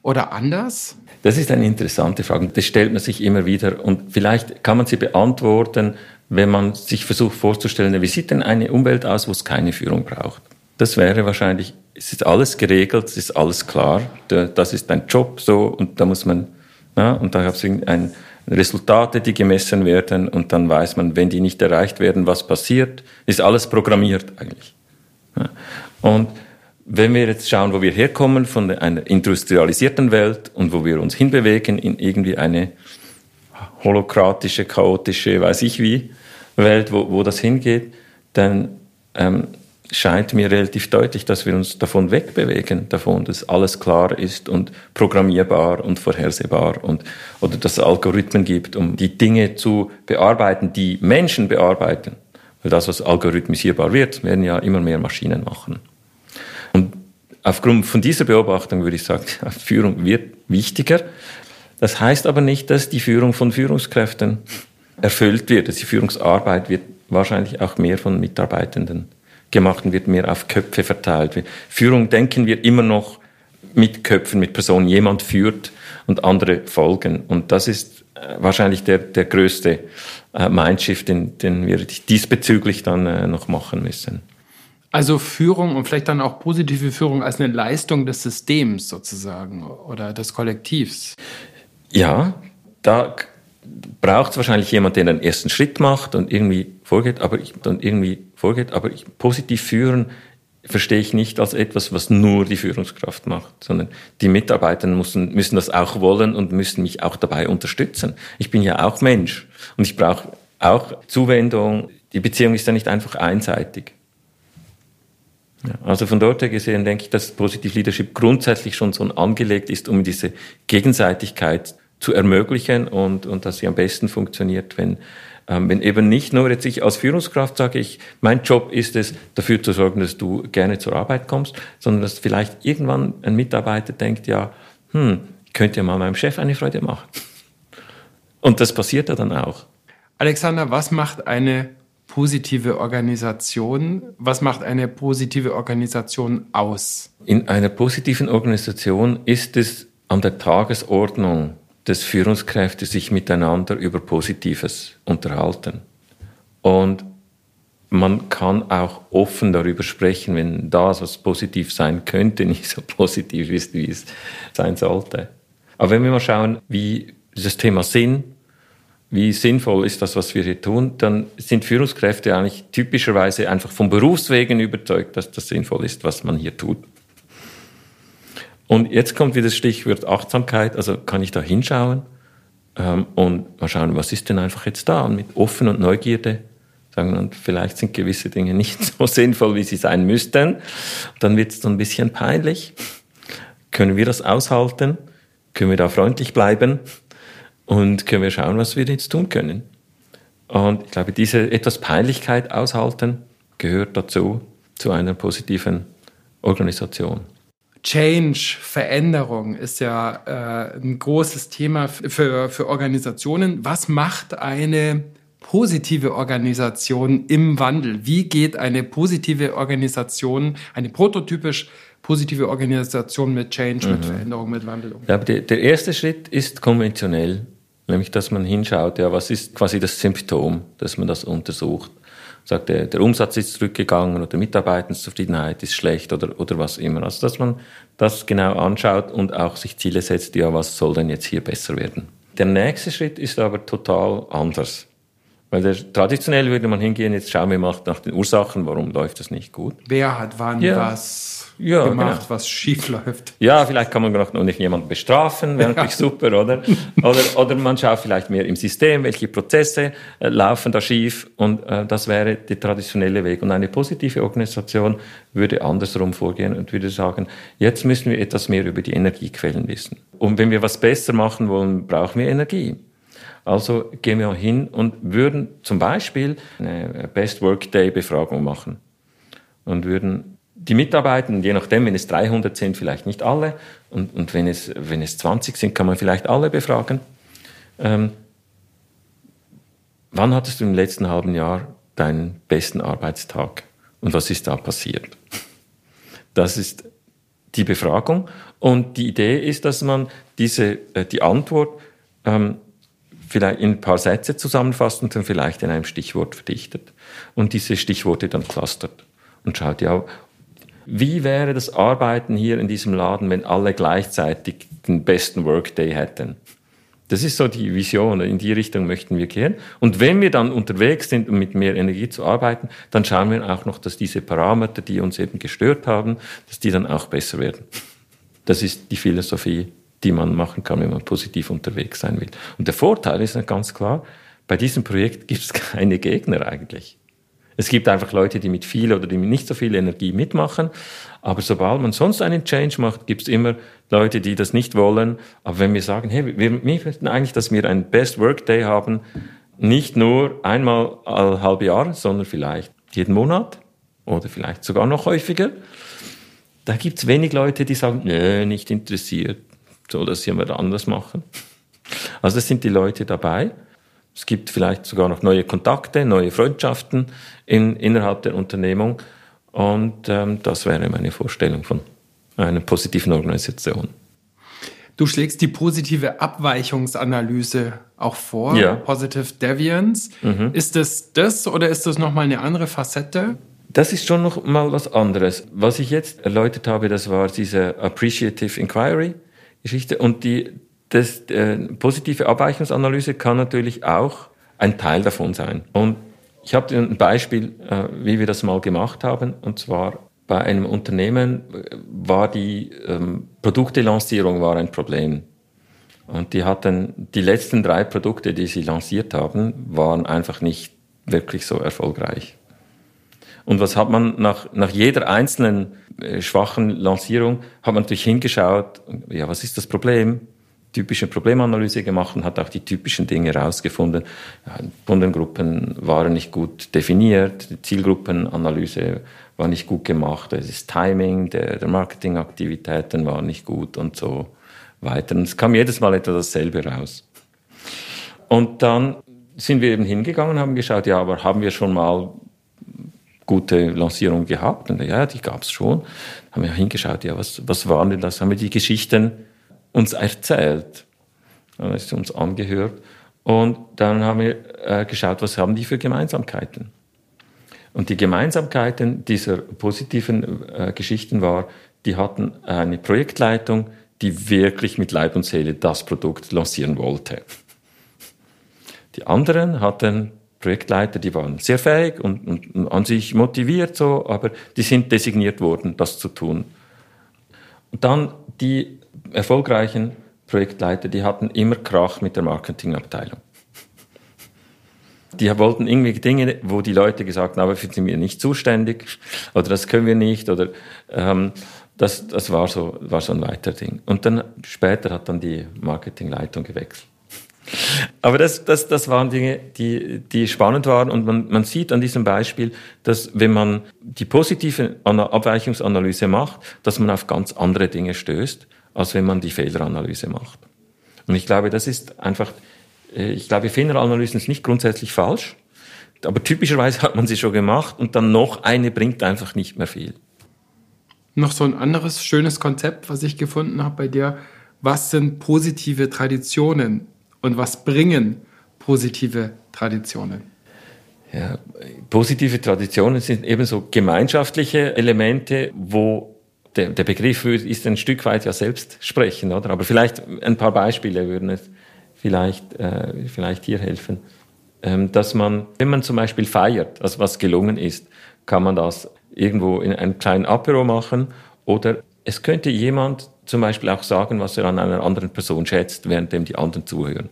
oder anders? Das ist eine interessante Frage. Das stellt man sich immer wieder. Und vielleicht kann man sie beantworten, wenn man sich versucht vorzustellen, wie sieht denn eine Umwelt aus, wo es keine Führung braucht? Das wäre wahrscheinlich, es ist alles geregelt, es ist alles klar, das ist ein Job so und da muss man, ja, und da gibt es ein, Resultate, die gemessen werden und dann weiß man, wenn die nicht erreicht werden, was passiert, ist alles programmiert eigentlich. Ja. Und wenn wir jetzt schauen, wo wir herkommen von einer industrialisierten Welt und wo wir uns hinbewegen in irgendwie eine holokratische, chaotische, weiß ich wie, Welt, wo, wo das hingeht, dann ähm, scheint mir relativ deutlich, dass wir uns davon wegbewegen, davon, dass alles klar ist und programmierbar und vorhersehbar und, oder dass es Algorithmen gibt, um die Dinge zu bearbeiten, die Menschen bearbeiten. Weil das, was algorithmisierbar wird, werden ja immer mehr Maschinen machen. Und aufgrund von dieser Beobachtung würde ich sagen, Führung wird wichtiger. Das heißt aber nicht, dass die Führung von Führungskräften erfüllt wird. Die Führungsarbeit wird wahrscheinlich auch mehr von Mitarbeitenden gemacht und wird mehr auf Köpfe verteilt. Führung denken wir immer noch mit Köpfen, mit Personen. Jemand führt und andere folgen. Und das ist äh, wahrscheinlich der, der größte äh, Mindshift, den, den wir diesbezüglich dann äh, noch machen müssen. Also Führung und vielleicht dann auch positive Führung als eine Leistung des Systems sozusagen oder des Kollektivs. Ja, da braucht es wahrscheinlich jemand, der den ersten Schritt macht und irgendwie vorgeht, aber ich, dann irgendwie vorgeht, aber ich, positiv führen verstehe ich nicht als etwas, was nur die Führungskraft macht, sondern die Mitarbeiter müssen, müssen das auch wollen und müssen mich auch dabei unterstützen. Ich bin ja auch Mensch und ich brauche auch Zuwendung. Die Beziehung ist ja nicht einfach einseitig. Ja, also von dort her gesehen denke ich, dass Positive Leadership grundsätzlich schon so angelegt ist, um diese Gegenseitigkeit zu ermöglichen und, und dass sie am besten funktioniert, wenn, ähm, wenn eben nicht nur jetzt ich als Führungskraft sage, ich, mein Job ist es, dafür zu sorgen, dass du gerne zur Arbeit kommst, sondern dass vielleicht irgendwann ein Mitarbeiter denkt, ja, hm, ich könnte ja mal meinem Chef eine Freude machen. Und das passiert ja dann auch. Alexander, was macht eine positive Organisation? Was macht eine positive Organisation aus? In einer positiven Organisation ist es an der Tagesordnung des Führungskräfte sich miteinander über Positives unterhalten. Und man kann auch offen darüber sprechen, wenn das, was positiv sein könnte, nicht so positiv ist, wie es sein sollte. Aber wenn wir mal schauen, wie dieses Thema Sinn, wie sinnvoll ist das, was wir hier tun, dann sind Führungskräfte eigentlich typischerweise einfach vom Berufswegen überzeugt, dass das sinnvoll ist, was man hier tut. Und jetzt kommt wieder das Stichwort Achtsamkeit, also kann ich da hinschauen ähm, und mal schauen, was ist denn einfach jetzt da und mit Offen und Neugierde sagen, und vielleicht sind gewisse Dinge nicht so sinnvoll, wie sie sein müssten. Dann wird es so ein bisschen peinlich. Können wir das aushalten? Können wir da freundlich bleiben? Und können wir schauen, was wir jetzt tun können? Und ich glaube, diese etwas Peinlichkeit aushalten gehört dazu, zu einer positiven Organisation. Change, Veränderung ist ja äh, ein großes Thema für, für Organisationen. Was macht eine positive Organisation im Wandel? Wie geht eine positive Organisation, eine prototypisch positive Organisation mit Change, mhm. mit Veränderung, mit Wandel um? Ja, der, der erste Schritt ist konventionell, nämlich dass man hinschaut, ja, was ist quasi das Symptom, dass man das untersucht sagt, der, der Umsatz ist zurückgegangen oder Mitarbeitenzufriedenheit ist schlecht oder, oder was immer. Also, dass man das genau anschaut und auch sich Ziele setzt, ja, was soll denn jetzt hier besser werden? Der nächste Schritt ist aber total anders. Weil der, traditionell würde man hingehen, jetzt schauen wir mal nach den Ursachen, warum läuft das nicht gut. Wer hat wann ja. was ja, gemacht, genau. was schief läuft. Ja, vielleicht kann man noch nicht jemanden bestrafen, wäre natürlich ja. super, oder? oder? Oder man schaut vielleicht mehr im System, welche Prozesse äh, laufen da schief und äh, das wäre der traditionelle Weg. Und eine positive Organisation würde andersrum vorgehen und würde sagen, jetzt müssen wir etwas mehr über die Energiequellen wissen. Und wenn wir was besser machen wollen, brauchen wir Energie. Also gehen wir hin und würden zum Beispiel eine Best Workday Befragung machen und würden die Mitarbeitenden, je nachdem, wenn es 300 sind, vielleicht nicht alle. Und, und wenn, es, wenn es 20 sind, kann man vielleicht alle befragen. Ähm, wann hattest du im letzten halben Jahr deinen besten Arbeitstag? Und was ist da passiert? Das ist die Befragung. Und die Idee ist, dass man diese, äh, die Antwort ähm, vielleicht in ein paar Sätze zusammenfasst und dann vielleicht in einem Stichwort verdichtet. Und diese Stichworte dann clustert und schaut, ja, wie wäre das Arbeiten hier in diesem Laden, wenn alle gleichzeitig den besten Workday hätten? Das ist so die Vision. In die Richtung möchten wir gehen. Und wenn wir dann unterwegs sind, um mit mehr Energie zu arbeiten, dann schauen wir auch noch, dass diese Parameter, die uns eben gestört haben, dass die dann auch besser werden. Das ist die Philosophie, die man machen kann, wenn man positiv unterwegs sein will. Und der Vorteil ist ganz klar, bei diesem Projekt gibt es keine Gegner eigentlich. Es gibt einfach Leute, die mit viel oder die mit nicht so viel Energie mitmachen. Aber sobald man sonst einen Change macht, gibt es immer Leute, die das nicht wollen. Aber wenn wir sagen, hey, wir möchten eigentlich, dass wir einen Best Work Day haben, nicht nur einmal alle halbe Jahr, sondern vielleicht jeden Monat oder vielleicht sogar noch häufiger. Da gibt es wenig Leute, die sagen, nö, nicht interessiert, soll das jemand anders machen. Also das sind die Leute dabei. Es gibt vielleicht sogar noch neue Kontakte, neue Freundschaften in, innerhalb der Unternehmung. Und ähm, das wäre meine Vorstellung von einer positiven Organisation. Du schlägst die positive Abweichungsanalyse auch vor, ja. Positive Deviance. Mhm. Ist das das oder ist das nochmal eine andere Facette? Das ist schon noch mal was anderes. Was ich jetzt erläutert habe, das war diese Appreciative Inquiry Geschichte und die, das, äh, positive Abweichungsanalyse kann natürlich auch ein Teil davon sein. Und ich habe ein Beispiel, äh, wie wir das mal gemacht haben. Und zwar bei einem Unternehmen war die ähm, Produktelancierung war ein Problem. Und die hatten die letzten drei Produkte, die sie lanciert haben, waren einfach nicht wirklich so erfolgreich. Und was hat man nach, nach jeder einzelnen äh, schwachen Lancierung, hat man natürlich hingeschaut, ja, was ist das Problem? Typische Problemanalyse gemacht und hat auch die typischen Dinge herausgefunden. Kundengruppen waren nicht gut definiert, die Zielgruppenanalyse war nicht gut gemacht, das Timing der, der Marketingaktivitäten war nicht gut und so weiter. Und es kam jedes Mal etwa dasselbe raus. Und dann sind wir eben hingegangen, haben geschaut, ja, aber haben wir schon mal gute Lancierungen gehabt? Und ja, die gab es schon. Haben wir hingeschaut, ja, was, was waren denn das? Haben wir die Geschichten uns erzählt? Dann ist uns angehört. Und dann haben wir äh, geschaut, was haben die für Gemeinsamkeiten? Und die Gemeinsamkeiten dieser positiven äh, Geschichten war, die hatten eine Projektleitung, die wirklich mit Leib und Seele das Produkt lancieren wollte. Die anderen hatten Projektleiter, die waren sehr fähig und, und, und an sich motiviert so, aber die sind designiert worden, das zu tun. Und dann die erfolgreichen Projektleiter, die hatten immer Krach mit der Marketingabteilung. Die wollten irgendwie Dinge, wo die Leute gesagt haben, aber sind wir nicht zuständig oder das können wir nicht oder ähm, das, das war so war so ein weiter Ding. Und dann später hat dann die Marketingleitung gewechselt. Aber das, das, das waren Dinge, die, die spannend waren. Und man, man sieht an diesem Beispiel, dass wenn man die positive Abweichungsanalyse macht, dass man auf ganz andere Dinge stößt, als wenn man die Fehleranalyse macht. Und ich glaube, das ist einfach, äh, ich glaube, Fehleranalysen ist nicht grundsätzlich falsch, aber typischerweise hat man sie schon gemacht und dann noch eine bringt einfach nicht mehr viel. Noch so ein anderes schönes Konzept, was ich gefunden habe bei dir. Was sind positive Traditionen? und was bringen positive Traditionen? Ja, positive Traditionen sind ebenso gemeinschaftliche Elemente, wo der, der Begriff ist ein Stück weit ja selbst sprechen, oder? Aber vielleicht ein paar Beispiele würden es vielleicht, äh, vielleicht hier helfen. Ähm, dass man, wenn man zum Beispiel feiert, also was gelungen ist, kann man das irgendwo in einem kleinen Apero machen oder es könnte jemand zum Beispiel auch sagen, was er an einer anderen Person schätzt, währenddem die anderen zuhören.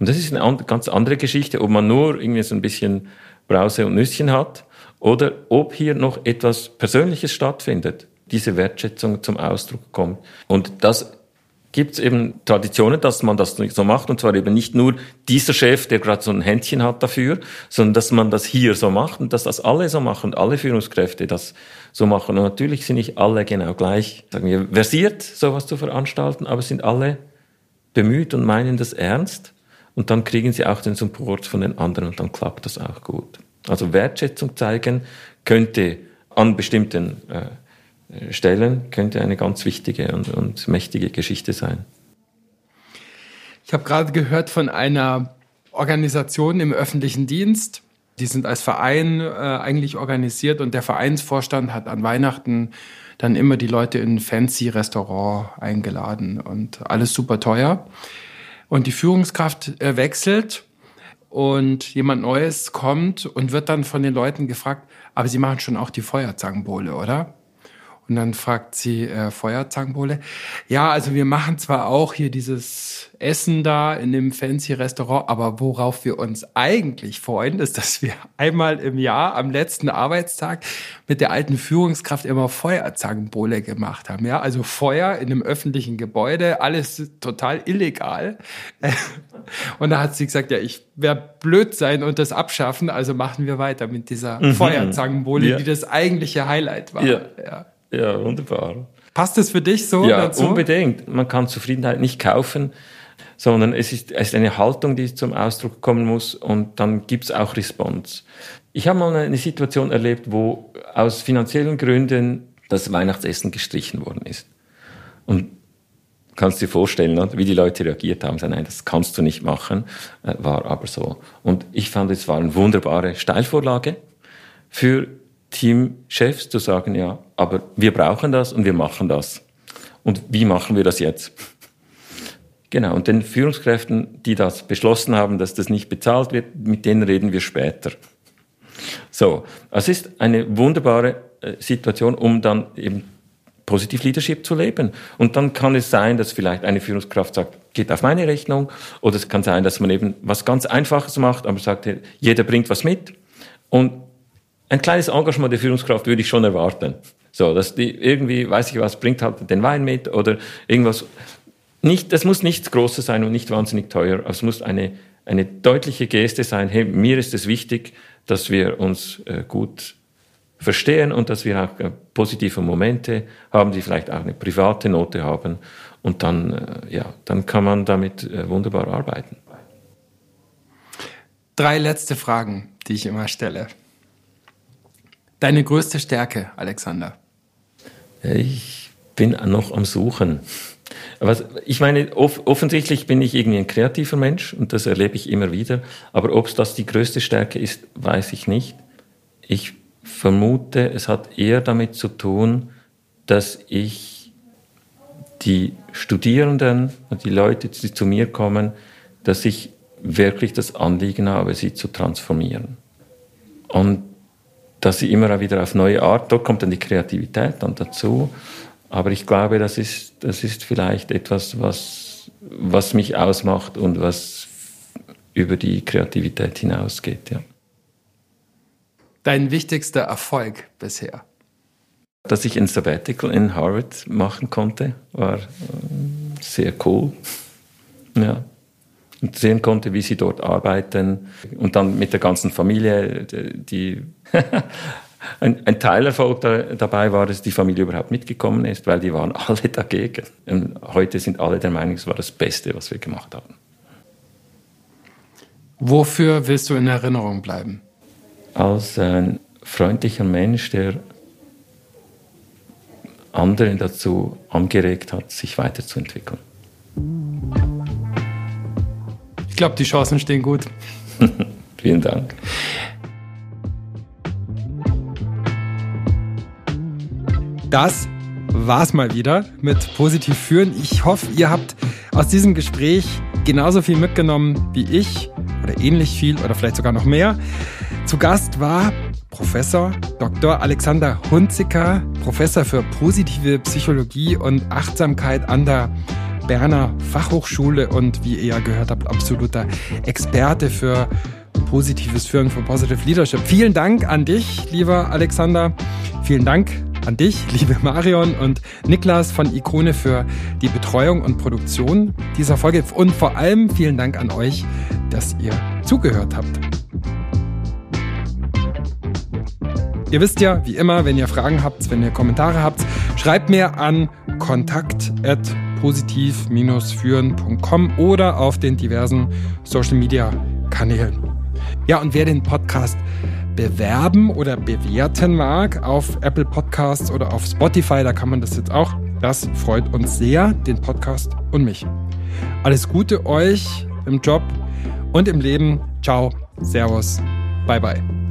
Und das ist eine ganz andere Geschichte, ob man nur irgendwie so ein bisschen Brause und Nüsschen hat oder ob hier noch etwas Persönliches stattfindet, diese Wertschätzung zum Ausdruck kommt. Und das gibt es eben Traditionen, dass man das so macht. Und zwar eben nicht nur dieser Chef, der gerade so ein Händchen hat dafür, sondern dass man das hier so macht und dass das alle so machen alle Führungskräfte das so machen. Und natürlich sind nicht alle genau gleich, sagen wir, versiert, sowas zu veranstalten, aber sind alle bemüht und meinen das ernst. Und dann kriegen sie auch den Support von den anderen und dann klappt das auch gut. Also Wertschätzung zeigen könnte an bestimmten äh, Stellen könnte eine ganz wichtige und, und mächtige Geschichte sein. Ich habe gerade gehört von einer Organisation im öffentlichen Dienst. Die sind als Verein äh, eigentlich organisiert und der Vereinsvorstand hat an Weihnachten dann immer die Leute in ein fancy Restaurant eingeladen und alles super teuer und die Führungskraft äh, wechselt und jemand Neues kommt und wird dann von den Leuten gefragt, aber Sie machen schon auch die Feuerzangenbowle, oder? Und dann fragt sie äh, Feuerzangenbowle. Ja, also wir machen zwar auch hier dieses Essen da in dem fancy Restaurant, aber worauf wir uns eigentlich freuen, ist, dass wir einmal im Jahr am letzten Arbeitstag mit der alten Führungskraft immer Feuerzangenbowle gemacht haben. Ja, also Feuer in einem öffentlichen Gebäude, alles total illegal. Und da hat sie gesagt, ja, ich werde blöd sein und das abschaffen, also machen wir weiter mit dieser mhm. Feuerzangenbowle, ja. die das eigentliche Highlight war. Ja. ja. Ja, wunderbar. Passt es für dich so ja, dazu? unbedingt. Man kann Zufriedenheit nicht kaufen, sondern es ist, es ist eine Haltung, die zum Ausdruck kommen muss und dann gibt es auch Response. Ich habe mal eine Situation erlebt, wo aus finanziellen Gründen das Weihnachtsessen gestrichen worden ist. Und kannst dir vorstellen, wie die Leute reagiert haben. Sagen, nein, das kannst du nicht machen, äh, war aber so. Und ich fand, es war eine wunderbare Steilvorlage für Teamchefs zu sagen, ja, aber wir brauchen das und wir machen das. Und wie machen wir das jetzt? Genau, und den Führungskräften, die das beschlossen haben, dass das nicht bezahlt wird, mit denen reden wir später. So, es ist eine wunderbare äh, Situation, um dann eben positiv Leadership zu leben. Und dann kann es sein, dass vielleicht eine Führungskraft sagt, geht auf meine Rechnung, oder es kann sein, dass man eben was ganz Einfaches macht, aber sagt, jeder bringt was mit. Und ein kleines Engagement der Führungskraft würde ich schon erwarten. So, dass die irgendwie, weiß ich was, bringt halt den Wein mit oder irgendwas. Nicht, das muss nichts Großes sein und nicht wahnsinnig teuer. Es muss eine, eine deutliche Geste sein. Hey, mir ist es wichtig, dass wir uns äh, gut verstehen und dass wir auch äh, positive Momente haben, die vielleicht auch eine private Note haben. Und dann, äh, ja, dann kann man damit äh, wunderbar arbeiten. Drei letzte Fragen, die ich immer stelle. Deine größte Stärke, Alexander? Ich bin noch am Suchen. Aber ich meine, off offensichtlich bin ich irgendwie ein kreativer Mensch und das erlebe ich immer wieder. Aber ob das die größte Stärke ist, weiß ich nicht. Ich vermute, es hat eher damit zu tun, dass ich die Studierenden und die Leute, die zu mir kommen, dass ich wirklich das Anliegen habe, sie zu transformieren. Und dass sie immer wieder auf neue Art, dort kommt dann die Kreativität dann dazu. Aber ich glaube, das ist, das ist vielleicht etwas, was, was mich ausmacht und was über die Kreativität hinausgeht, ja. Dein wichtigster Erfolg bisher? Dass ich ein Sabbatical in Harvard machen konnte, war äh, sehr cool. Ja. Und sehen konnte, wie sie dort arbeiten. Und dann mit der ganzen Familie, die ein, ein Teilerfolg da, dabei war, dass die Familie überhaupt mitgekommen ist, weil die waren alle dagegen. Und heute sind alle der Meinung, es war das Beste, was wir gemacht haben. Wofür willst du in Erinnerung bleiben? als ein freundlicher Mensch, der anderen dazu angeregt hat, sich weiterzuentwickeln. Ich glaube, die Chancen stehen gut. Vielen Dank. Das war's mal wieder mit Positiv führen. Ich hoffe, ihr habt aus diesem Gespräch genauso viel mitgenommen wie ich oder ähnlich viel oder vielleicht sogar noch mehr. Zu Gast war Professor Dr. Alexander Hunziker, Professor für positive Psychologie und Achtsamkeit an der Berner Fachhochschule und wie ihr ja gehört habt, absoluter Experte für positives Führen, für Positive Leadership. Vielen Dank an dich, lieber Alexander. Vielen Dank an dich, liebe Marion und Niklas von Ikone für die Betreuung und Produktion dieser Folge und vor allem vielen Dank an euch, dass ihr zugehört habt. Ihr wisst ja, wie immer, wenn ihr Fragen habt, wenn ihr Kommentare habt, schreibt mir an kontakt.positiv-führen.com oder auf den diversen Social Media Kanälen. Ja, und wer den Podcast bewerben oder bewerten mag auf Apple Podcasts oder auf Spotify, da kann man das jetzt auch. Das freut uns sehr, den Podcast und mich. Alles Gute euch im Job und im Leben. Ciao, Servus, bye bye.